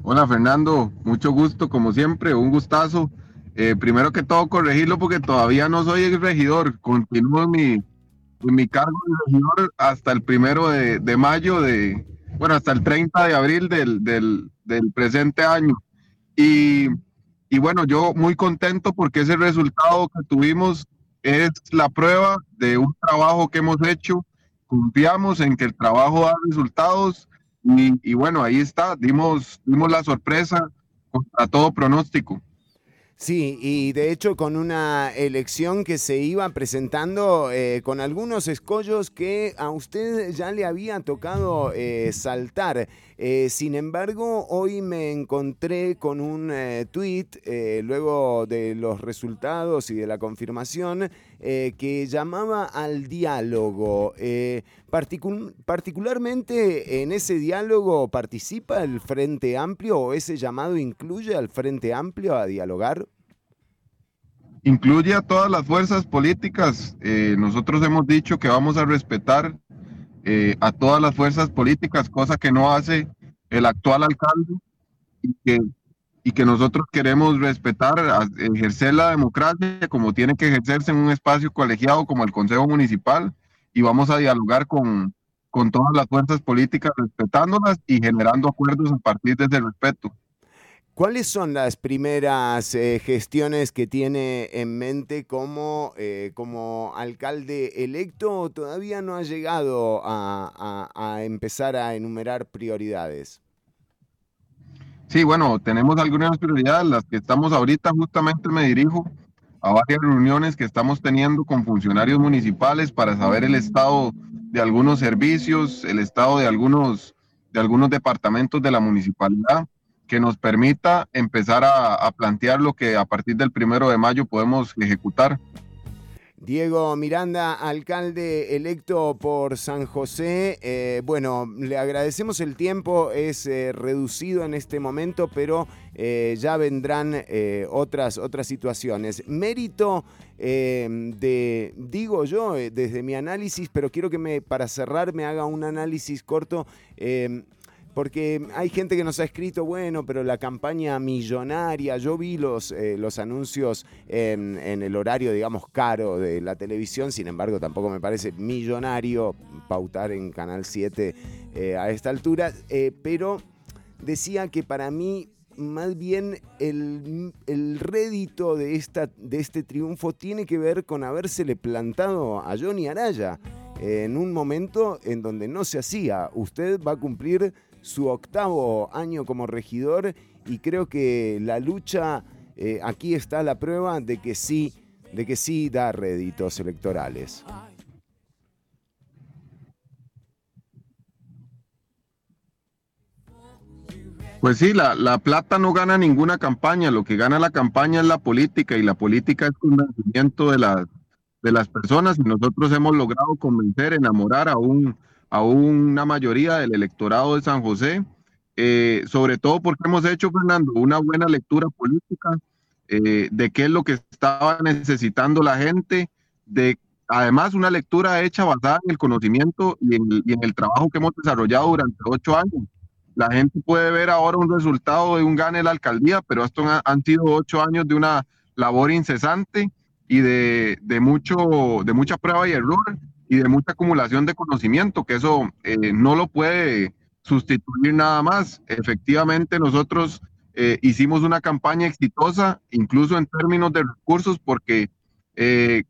Hola Fernando, mucho gusto como siempre, un gustazo. Eh, primero que todo corregirlo porque todavía no soy el regidor, continúo en mi, mi cargo de regidor hasta el primero de, de mayo, de, bueno, hasta el 30 de abril del, del, del presente año. Y, y bueno, yo muy contento porque ese resultado que tuvimos es la prueba de un trabajo que hemos hecho. Confiamos en que el trabajo da resultados y, bueno, ahí está, dimos, dimos la sorpresa contra todo pronóstico. Sí, y de hecho con una elección que se iba presentando eh, con algunos escollos que a usted ya le había tocado eh, saltar. Eh, sin embargo, hoy me encontré con un eh, tweet, eh, luego de los resultados y de la confirmación, eh, que llamaba al diálogo. Eh, particul- particularmente en ese diálogo participa el Frente Amplio o ese llamado incluye al Frente Amplio a dialogar. incluye a todas las fuerzas políticas. Eh, nosotros hemos dicho que vamos a respetar a todas las fuerzas políticas, cosa que no hace el actual alcalde y que, y que nosotros queremos respetar, ejercer la democracia como tiene que ejercerse en un espacio colegiado como el Consejo Municipal y vamos a dialogar con, con todas las fuerzas políticas respetándolas y generando acuerdos a partir de ese respeto. ¿Cuáles son las primeras eh, gestiones que tiene en mente como, eh, como alcalde electo o todavía no ha llegado a, a- a empezar a enumerar prioridades? Sí, bueno, tenemos algunas prioridades, las que estamos ahorita, justamente me dirijo a varias reuniones que estamos teniendo con funcionarios municipales para saber el estado de algunos servicios, el estado de algunos, de algunos departamentos de la municipalidad, que nos permita empezar a, a plantear lo que a partir del primero de mayo podemos ejecutar. Diego Miranda, alcalde electo por San José. Eh, bueno, le agradecemos el tiempo, es eh, reducido en este momento, pero eh, ya vendrán otras, otras situaciones. Mérito de, digo yo, desde mi análisis, pero quiero que me, para cerrar me haga un análisis corto. Porque hay gente que nos ha escrito, bueno, pero la campaña millonaria, yo vi los, eh, los anuncios en, el horario, digamos, caro de la televisión, sin embargo, tampoco me parece millonario pautar en Canal 7 eh, a esta altura, eh, pero decía que para mí más bien el, el rédito de, esta, de este triunfo tiene que ver con habérsele plantado a Johnny Araya en un momento en donde no se hacía. Usted va a cumplir su octavo año como regidor y creo que la lucha, eh, aquí está la prueba de que sí, de que sí da réditos electorales. Pues sí, la, la plata no gana ninguna campaña, lo que gana la campaña es la política y la política es convencimiento de las, de las personas y nosotros hemos logrado convencer, enamorar a, un, a una mayoría del electorado de San José, eh, sobre todo porque hemos hecho, Fernando, una buena lectura política eh, de qué es lo que estaba necesitando la gente, de además una lectura hecha basada en el conocimiento y en, en el trabajo que hemos desarrollado durante ocho años. La gente puede ver ahora un resultado de un gane de la alcaldía, pero esto ha- han sido ocho años de una labor incesante y de, de mucho, de mucha prueba y error y de mucha acumulación de conocimiento, que eso eh, no lo puede sustituir nada más. Efectivamente, nosotros eh, hicimos una campaña exitosa, incluso en términos de recursos, porque eh,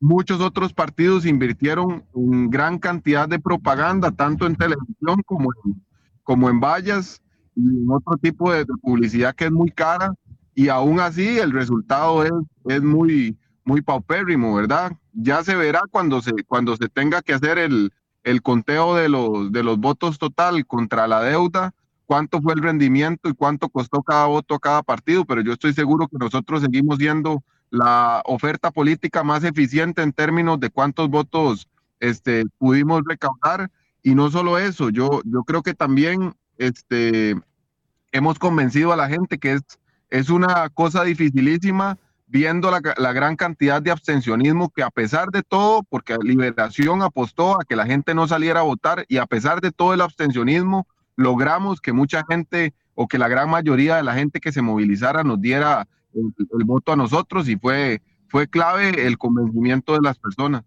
muchos otros partidos invirtieron en gran cantidad de propaganda, tanto en televisión como en, como en vallas y en otro tipo de, de publicidad que es muy cara y aún así el resultado es, es muy, muy paupérrimo, ¿verdad? Ya se verá cuando se, cuando se tenga que hacer el, el conteo de los, de los votos total contra la deuda, cuánto fue el rendimiento y cuánto costó cada voto a cada partido, pero yo estoy seguro que nosotros seguimos siendo la oferta política más eficiente en términos de cuántos votos este, pudimos recaudar. Y no solo eso, yo, yo creo que también este, hemos convencido a la gente que es, es una cosa dificilísima viendo la, gran cantidad de abstencionismo que a pesar de todo, porque Liberación apostó a que la gente no saliera a votar y a pesar de todo el abstencionismo, logramos que mucha gente o que la gran mayoría de la gente que se movilizara nos diera el, el voto a nosotros y fue, fue clave el convencimiento de las personas.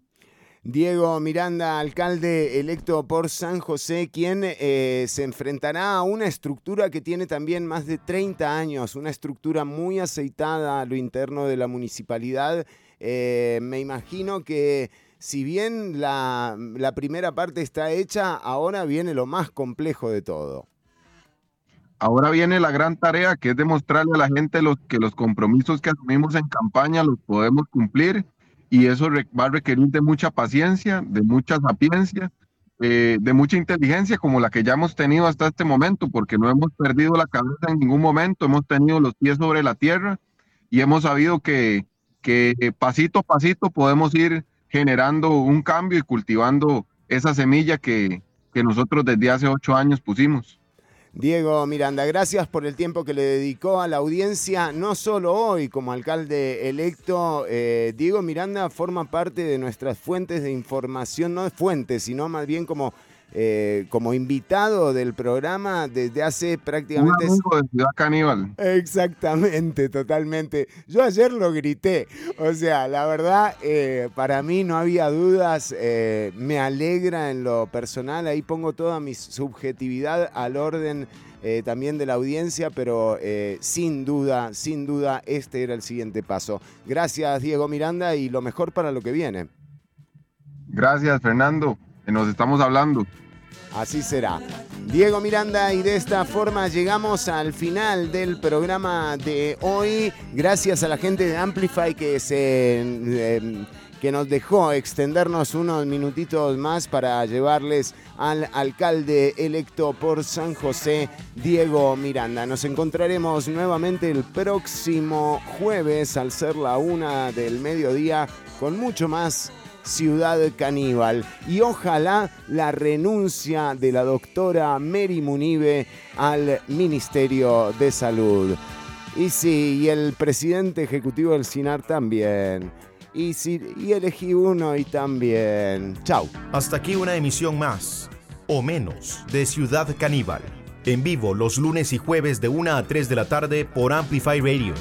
Diego Miranda, alcalde electo por San José, quien eh, se enfrentará a una estructura que tiene también más de 30 años, una estructura muy aceitada a lo interno de la municipalidad. Eh, me imagino que si bien la, la primera parte está hecha, ahora viene lo más complejo de todo. Ahora viene la gran tarea que es demostrarle a la gente los, que los compromisos que asumimos en campaña los podemos cumplir y eso va a requerir de mucha paciencia, de mucha sapiencia, eh, de mucha inteligencia como la que ya hemos tenido hasta este momento, porque no hemos perdido la cabeza en ningún momento, hemos tenido los pies sobre la tierra y hemos sabido que, que pasito a pasito podemos ir generando un cambio y cultivando esa semilla que, que nosotros desde hace ocho años pusimos. Diego Miranda, gracias por el tiempo que le dedicó a la audiencia, no solo hoy como alcalde electo. eh, Diego Miranda forma parte de nuestras fuentes de información, no de fuentes, sino más bien como, eh, como invitado del programa desde hace Un prácticamente... amigo de Ciudad Caníbal. Exactamente, totalmente. Yo ayer lo grité. O sea, la verdad, eh, para mí no había dudas. eh, me alegra en lo personal. Ahí pongo toda mi subjetividad al orden eh, también de la audiencia, pero eh, sin duda, sin duda, este era el siguiente paso. Gracias, Diego Miranda, y lo mejor para lo que viene. Gracias, Fernando. Nos estamos hablando. Así será. Diego Miranda y de esta forma llegamos al final del programa de hoy. Gracias a la gente de Amplify que se eh, que nos dejó extendernos unos minutitos más para llevarles al alcalde electo por San José, Diego Miranda. Nos encontraremos nuevamente el próximo jueves al ser la una del mediodía con mucho más Ciudad Caníbal. Y ojalá la renuncia de la doctora Mary Munive al Ministerio de Salud. Y sí, y el presidente ejecutivo del SINAR también. Y, sí, y elegí uno y también. Chau. Hasta aquí una emisión más, o menos, de Ciudad Caníbal. En vivo los lunes y jueves de 1 a 3 de la tarde por Amplify Radio.